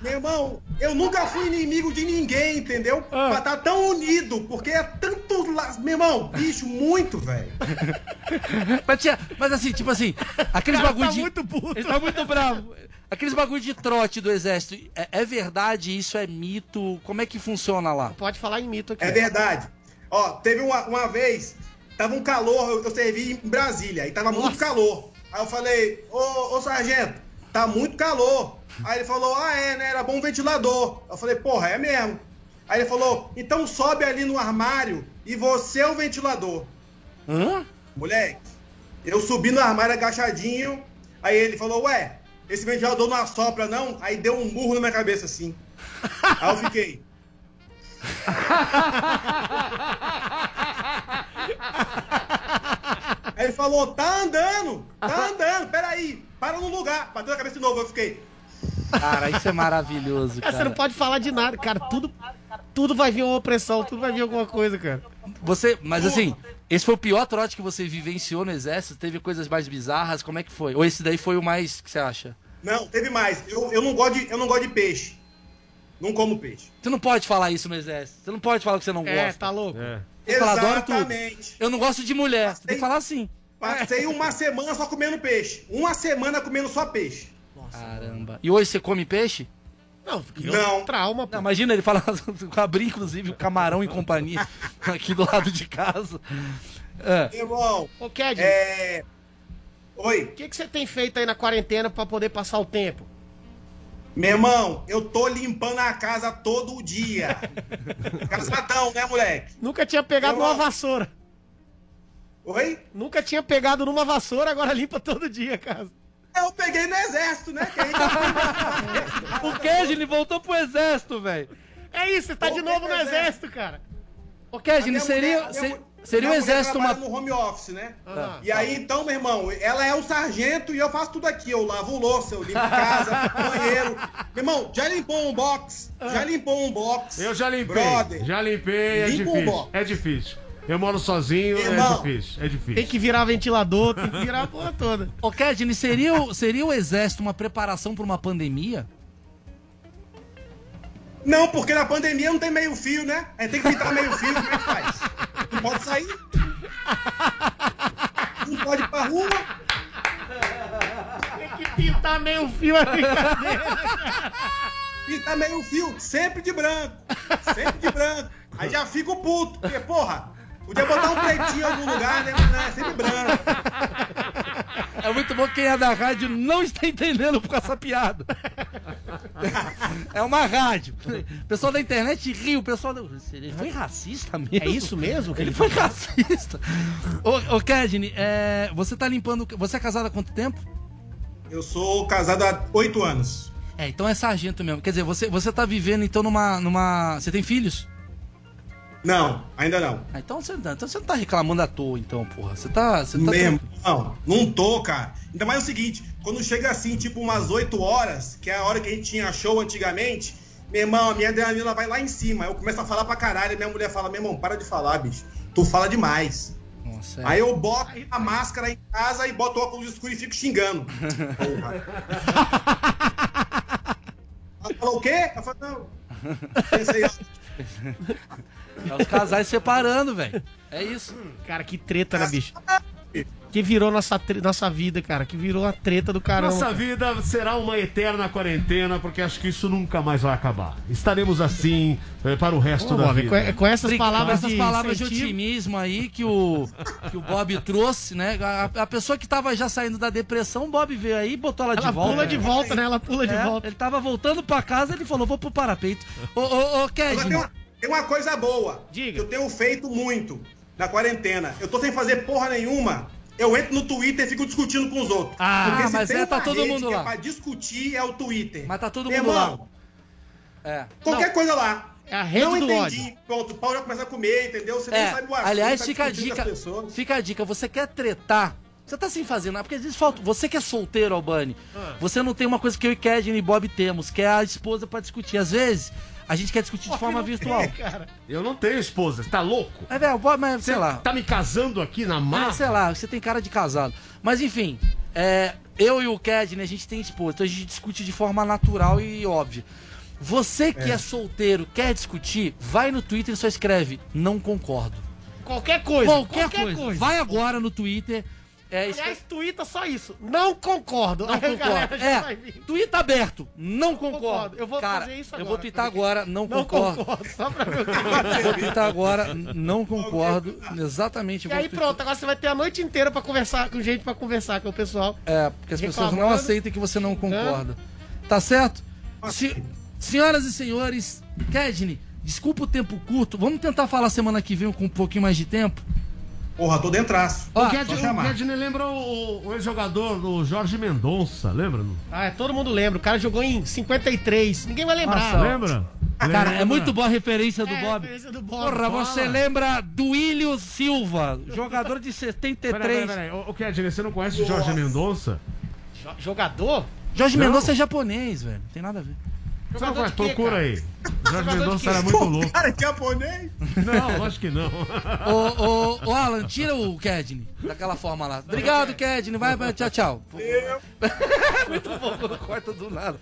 Meu irmão, eu nunca fui inimigo de ninguém, entendeu? Pra tá tão unido, porque é tanto. la- Meu irmão, bicho, muito, velho. Mas, mas assim, tipo assim, aqueles bagulho tá de. muito puto. Ele tá muito bravo. Aqueles bagulho de trote do exército, é, é verdade? Isso é mito? Como é que funciona lá? Pode falar em mito aqui. É verdade. Ó, teve uma, uma vez, tava um calor, eu, eu servi em Brasília, e tava muito calor. Aí eu falei, ô, ô sargento, tá muito calor. Aí ele falou, ah é, né? Era bom ventilador. Eu falei, porra, é mesmo. Aí ele falou, então sobe ali no armário e você é o ventilador. Hã? Moleque, eu subi no armário agachadinho, aí ele falou, ué, esse ventilador não assopra não? Aí deu um burro na minha cabeça assim. Aí eu fiquei. Aí ele falou, tá andando, tá andando, peraí, para no lugar. Bateu a cabeça de novo, eu fiquei. Cara, isso é maravilhoso, Cara, você não pode falar de nada, cara. Tudo, tudo vai vir uma opressão, tudo vai vir alguma coisa, cara. Você, mas assim, esse foi o pior trote que você vivenciou no exército? Teve coisas mais bizarras? Como é que foi? Ou esse daí foi o mais que você acha? Não, teve mais. Eu, eu, não gosto de, eu não gosto de peixe. Não como peixe. Você não pode falar isso no exército. Você não pode falar que você não É, gosta. tá louco? É. Tem que falar, adoro tudo. Exatamente. Eu não gosto de mulher. Você tem que falar assim. Passei uma semana só comendo peixe. Uma semana comendo só peixe. Caramba. E hoje você come peixe? Não, Não. trauma, Não, imagina ele falar, abrir inclusive o camarão e companhia aqui do lado de casa. É. Irmão, Ô, Ked, é. Oi. o que, que você tem feito aí na quarentena pra poder passar o tempo? Meu irmão, eu tô limpando a casa todo dia. Casadão, né, moleque? Nunca tinha pegado Irmão. numa vassoura. Oi? Nunca tinha pegado numa vassoura, agora limpa todo dia a casa. Eu peguei no exército, né? Que aí O Ked, ele voltou pro exército, velho. É isso, você tá de novo no exército. exército, cara. Ô, A Ked, minha seria, mulher- a se- minha seria o exército uma... no home office, né? Ah, E aí, então, meu irmão, ela é o sargento e eu faço tudo aqui. Eu lavo louça, eu limpo casa, banheiro. Meu irmão, já limpou um box? Já limpou um box? Eu já limpei. Brother. Já limpei, é Limpa difícil. box. É difícil. Eu moro sozinho, é difícil. É difícil. Tem que virar ventilador, tem que virar a porra toda. Ô, Kedney, seria, o- seria o exército uma preparação pra uma pandemia? Não, porque na pandemia não tem meio fio, né? A gente tem que pintar meio fio, como é que faz? Não pode sair? Não pode ir pra rua? Tem que pintar meio fio a brincadeira. Pintar meio fio, sempre de branco. Sempre de branco. Aí já fica o puto, porque, porra, podia botar um pretinho em algum lugar, né? Mas não, é sempre branco. É muito bom que quem é da rádio não está entendendo com essa piada. É uma rádio. O pessoal da internet riu, o pessoal. da- Ele foi racista mesmo? É isso mesmo que Ele ele foi racista. Ô, ô Kedney, é, você tá limpando. Você é casado há quanto tempo? Eu sou casado há oito anos. É, então é sargento mesmo. Quer dizer, você, você tá vivendo então numa, numa. Você tem filhos? Não, ainda não. Ah, então você, então você não tá reclamando à toa, então, porra. Você tá. Você tá Mesmo, não, não tô, cara. Ainda mais o seguinte, quando chega assim, tipo umas 8 horas, que é a hora que a gente tinha show antigamente, meu irmão, a minha adrenalina vai lá em cima. Eu começo a falar pra caralho, e minha mulher fala, meu irmão, para de falar, bicho. Tu fala demais. Nossa, é. Aí eu boto a máscara em casa e boto o óculos escuro e fico xingando. Porra. Ela falou o quê? Eu falei, não. Pensei, É os casais separando, velho. É isso. Cara, que treta, né, bicho? Que virou nossa, nossa vida, cara. Que virou a treta do caramba. Nossa vida será uma eterna quarentena, porque acho que isso nunca mais vai acabar. Estaremos assim eh, para o resto Pô, da Bob, vida. com, com essas Obrigado. palavras essas de palavras de otimismo aí que o, que o Bob trouxe, né? A, a pessoa que tava já saindo da depressão, o Bob veio aí e botou ela de Ela volta. pula de volta, né? Ela pula de É, volta. Ele tava voltando pra casa, ele falou, vou pro parapeito. Ô, ô, ô, Kedney. tem uma, tem uma coisa boa. Diga. Que eu tenho feito muito na quarentena. Eu tô sem fazer porra nenhuma. Eu entro no Twitter e fico discutindo com os outros. Ah, Porque se mas tem é, tá todo rede mundo que lá. É pra discutir é o Twitter. Mas tá todo Meu mundo irmão, lá. É. Qualquer coisa lá. É a rede não do entendi. Pronto, o pau já começa a comer, entendeu? Você É, sabe o assunto. aliás, tá fica a dica. Fica a dica, você quer tretar? Você tá sem fazer nada, porque às vezes falta. Você que é solteiro, Albani, Ah. você não tem uma coisa que eu e Kedney e Bob temos, que é a esposa pra discutir. Às vezes, a gente quer discutir de forma virtual. cara. Eu não tenho esposa, você tá louco? É, velho, mas sei lá. Tá me casando aqui na Ah, massa? sei lá, você tem cara de casado. Mas enfim, é, eu e o Kedney, a gente tem esposa, então a gente discute de forma natural e óbvia. Você que é. solteiro, quer discutir, vai no Twitter e só escreve, não concordo. Qualquer coisa. Qualquer, coisa. Vai agora no Twitter. É, escreve- Aliás, tuita só isso. Não concordo. Não concordo. É, tweet aberto. Não concordo. concordo. Eu vou Cara, fazer isso Eu agora. vou twittar agora, não, Não concordo. concordo. Só pra ver o que Eu vou twittar agora, não concordo. Exatamente. eu E aí twittar. pronto, agora você vai ter a noite inteira pra conversar com gente pra conversar com o pessoal. É, porque as pessoas não aceitam que você não concorda. Tá certo? Se- senhoras e senhores, Kedney, desculpa o tempo curto. Vamos tentar falar semana que vem com um pouquinho mais de tempo? Porra, tô dentraço. Ó, o só o. Kedney lembra o, o ex-jogador do Jorge Mendonça, lembra? Ah, todo mundo lembra. O cara jogou em 53. Ninguém vai lembrar. Nossa, Lembra? Cara, é muito boa a referência do É, Bob. referência do Bob. Porra, Fala. você lembra do Ilho Silva, jogador de 73. Peraí, peraí, peraí. Ô, ô, Kedney, você não conhece o Jorge Mendonça? Jo- Jogador? Jorge. Mendonça é japonês, velho. Não tem nada a ver. Conhece? de quê, Procura cara? aí. Jorge Mendonça era muito louco. Cara, é japonês? Não, lógico que não. Ô, ô, ô, Alan, tira o Kedney daquela forma lá. Obrigado, Kedney. Vai, vai, tchau, tchau. Muito bom quando corta do nada.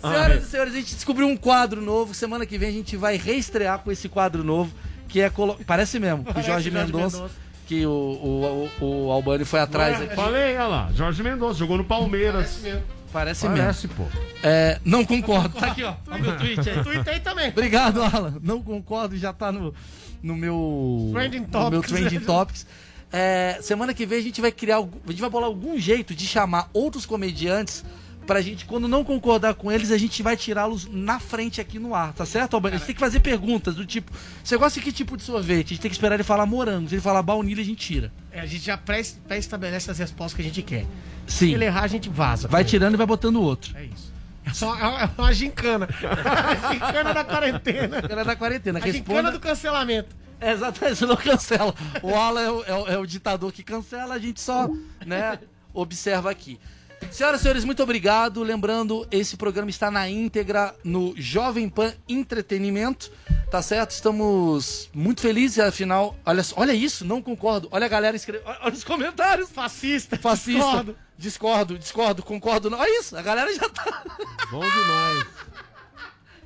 Senhoras e senhores, a gente descobriu um quadro novo. Semana que vem a gente vai reestrear com esse quadro novo. que é colo... parece mesmo, o Jorge Mendonça, Mendonça. que o, o, o, o Albani foi atrás Ué, aqui. Falei, olha lá, Jorge Mendonça jogou no Palmeiras. Parece, Parece, mesmo. pô. É, não concordo. Tá aqui, ó. Ó meu tweet aí. Tuitei também. Obrigado, Alan. Não concordo, já tá no, no meu. Trending no Topics. meu Trending Topics. É, semana que vem a gente vai criar. A gente vai bolar algum jeito de chamar outros comediantes pra gente, quando não concordar com eles, a gente vai tirá-los na frente aqui no ar, tá certo, Albani? A gente tem que fazer perguntas do tipo: você gosta de que tipo de sorvete? A gente tem que esperar ele falar morango. Se ele falar baunilha, a gente tira. É, a gente já pré- pré-estabelece as respostas que a gente quer. Sim. Se ele errar, a gente vaza. Vai tirando e vai botando outro. É isso. É só é uma gincana. a gincana da quarentena. Gincana da quarentena. A gincana do cancelamento. É, exatamente, você não cancela. O Alan é o, é o- é o ditador que cancela, a gente só, né, observa aqui. Senhoras e senhores, muito obrigado. Lembrando, esse programa está na íntegra no Jovem Pan Entretenimento, tá certo? Estamos muito felizes, afinal, olha, olha isso, não concordo. Olha a galera escrevendo, olha olha os comentários. Fascista. Fascista. discordo. Discordo, discordo, concordo. Não. Olha isso, a galera já tá... Bom demais.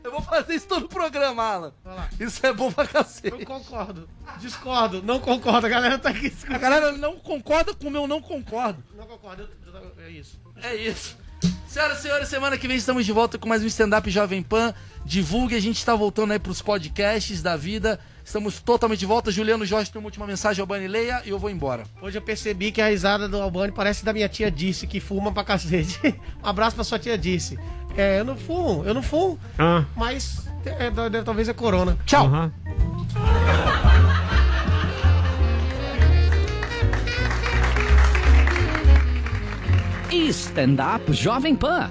Eu vou fazer isso todo o programa, Alan. Isso é bom pra cacete. Não concordo. Discordo. Não concordo. A galera tá aqui. A galera não concorda com o meu não concordo. Não concordo. É isso. É isso. Senhoras e senhores, semana que vem estamos de volta com mais um stand-up Jovem Pan. Divulgue, a gente está voltando aí pros podcasts da vida. Estamos totalmente de volta. Juliano Jorge tem uma última mensagem, Albani Leia, e eu vou embora. Hoje eu percebi que a risada do Albani parece da minha tia Disse, que fuma pra cacete. Um abraço pra sua tia Disse. É, eu não fumo, eu não fumo, Ah. mas é, é, talvez é corona. Tchau. Aham. Stand-up Jovem Pan.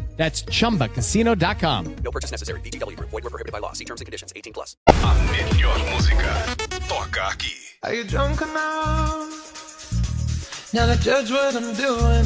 That's chumbacasino.com. No purchase necessary. VGW Group. Void were prohibited by law. See terms and conditions. 18 plus. A melhor música toca aqui. Are you drunk enough? Now to judge what I'm doing.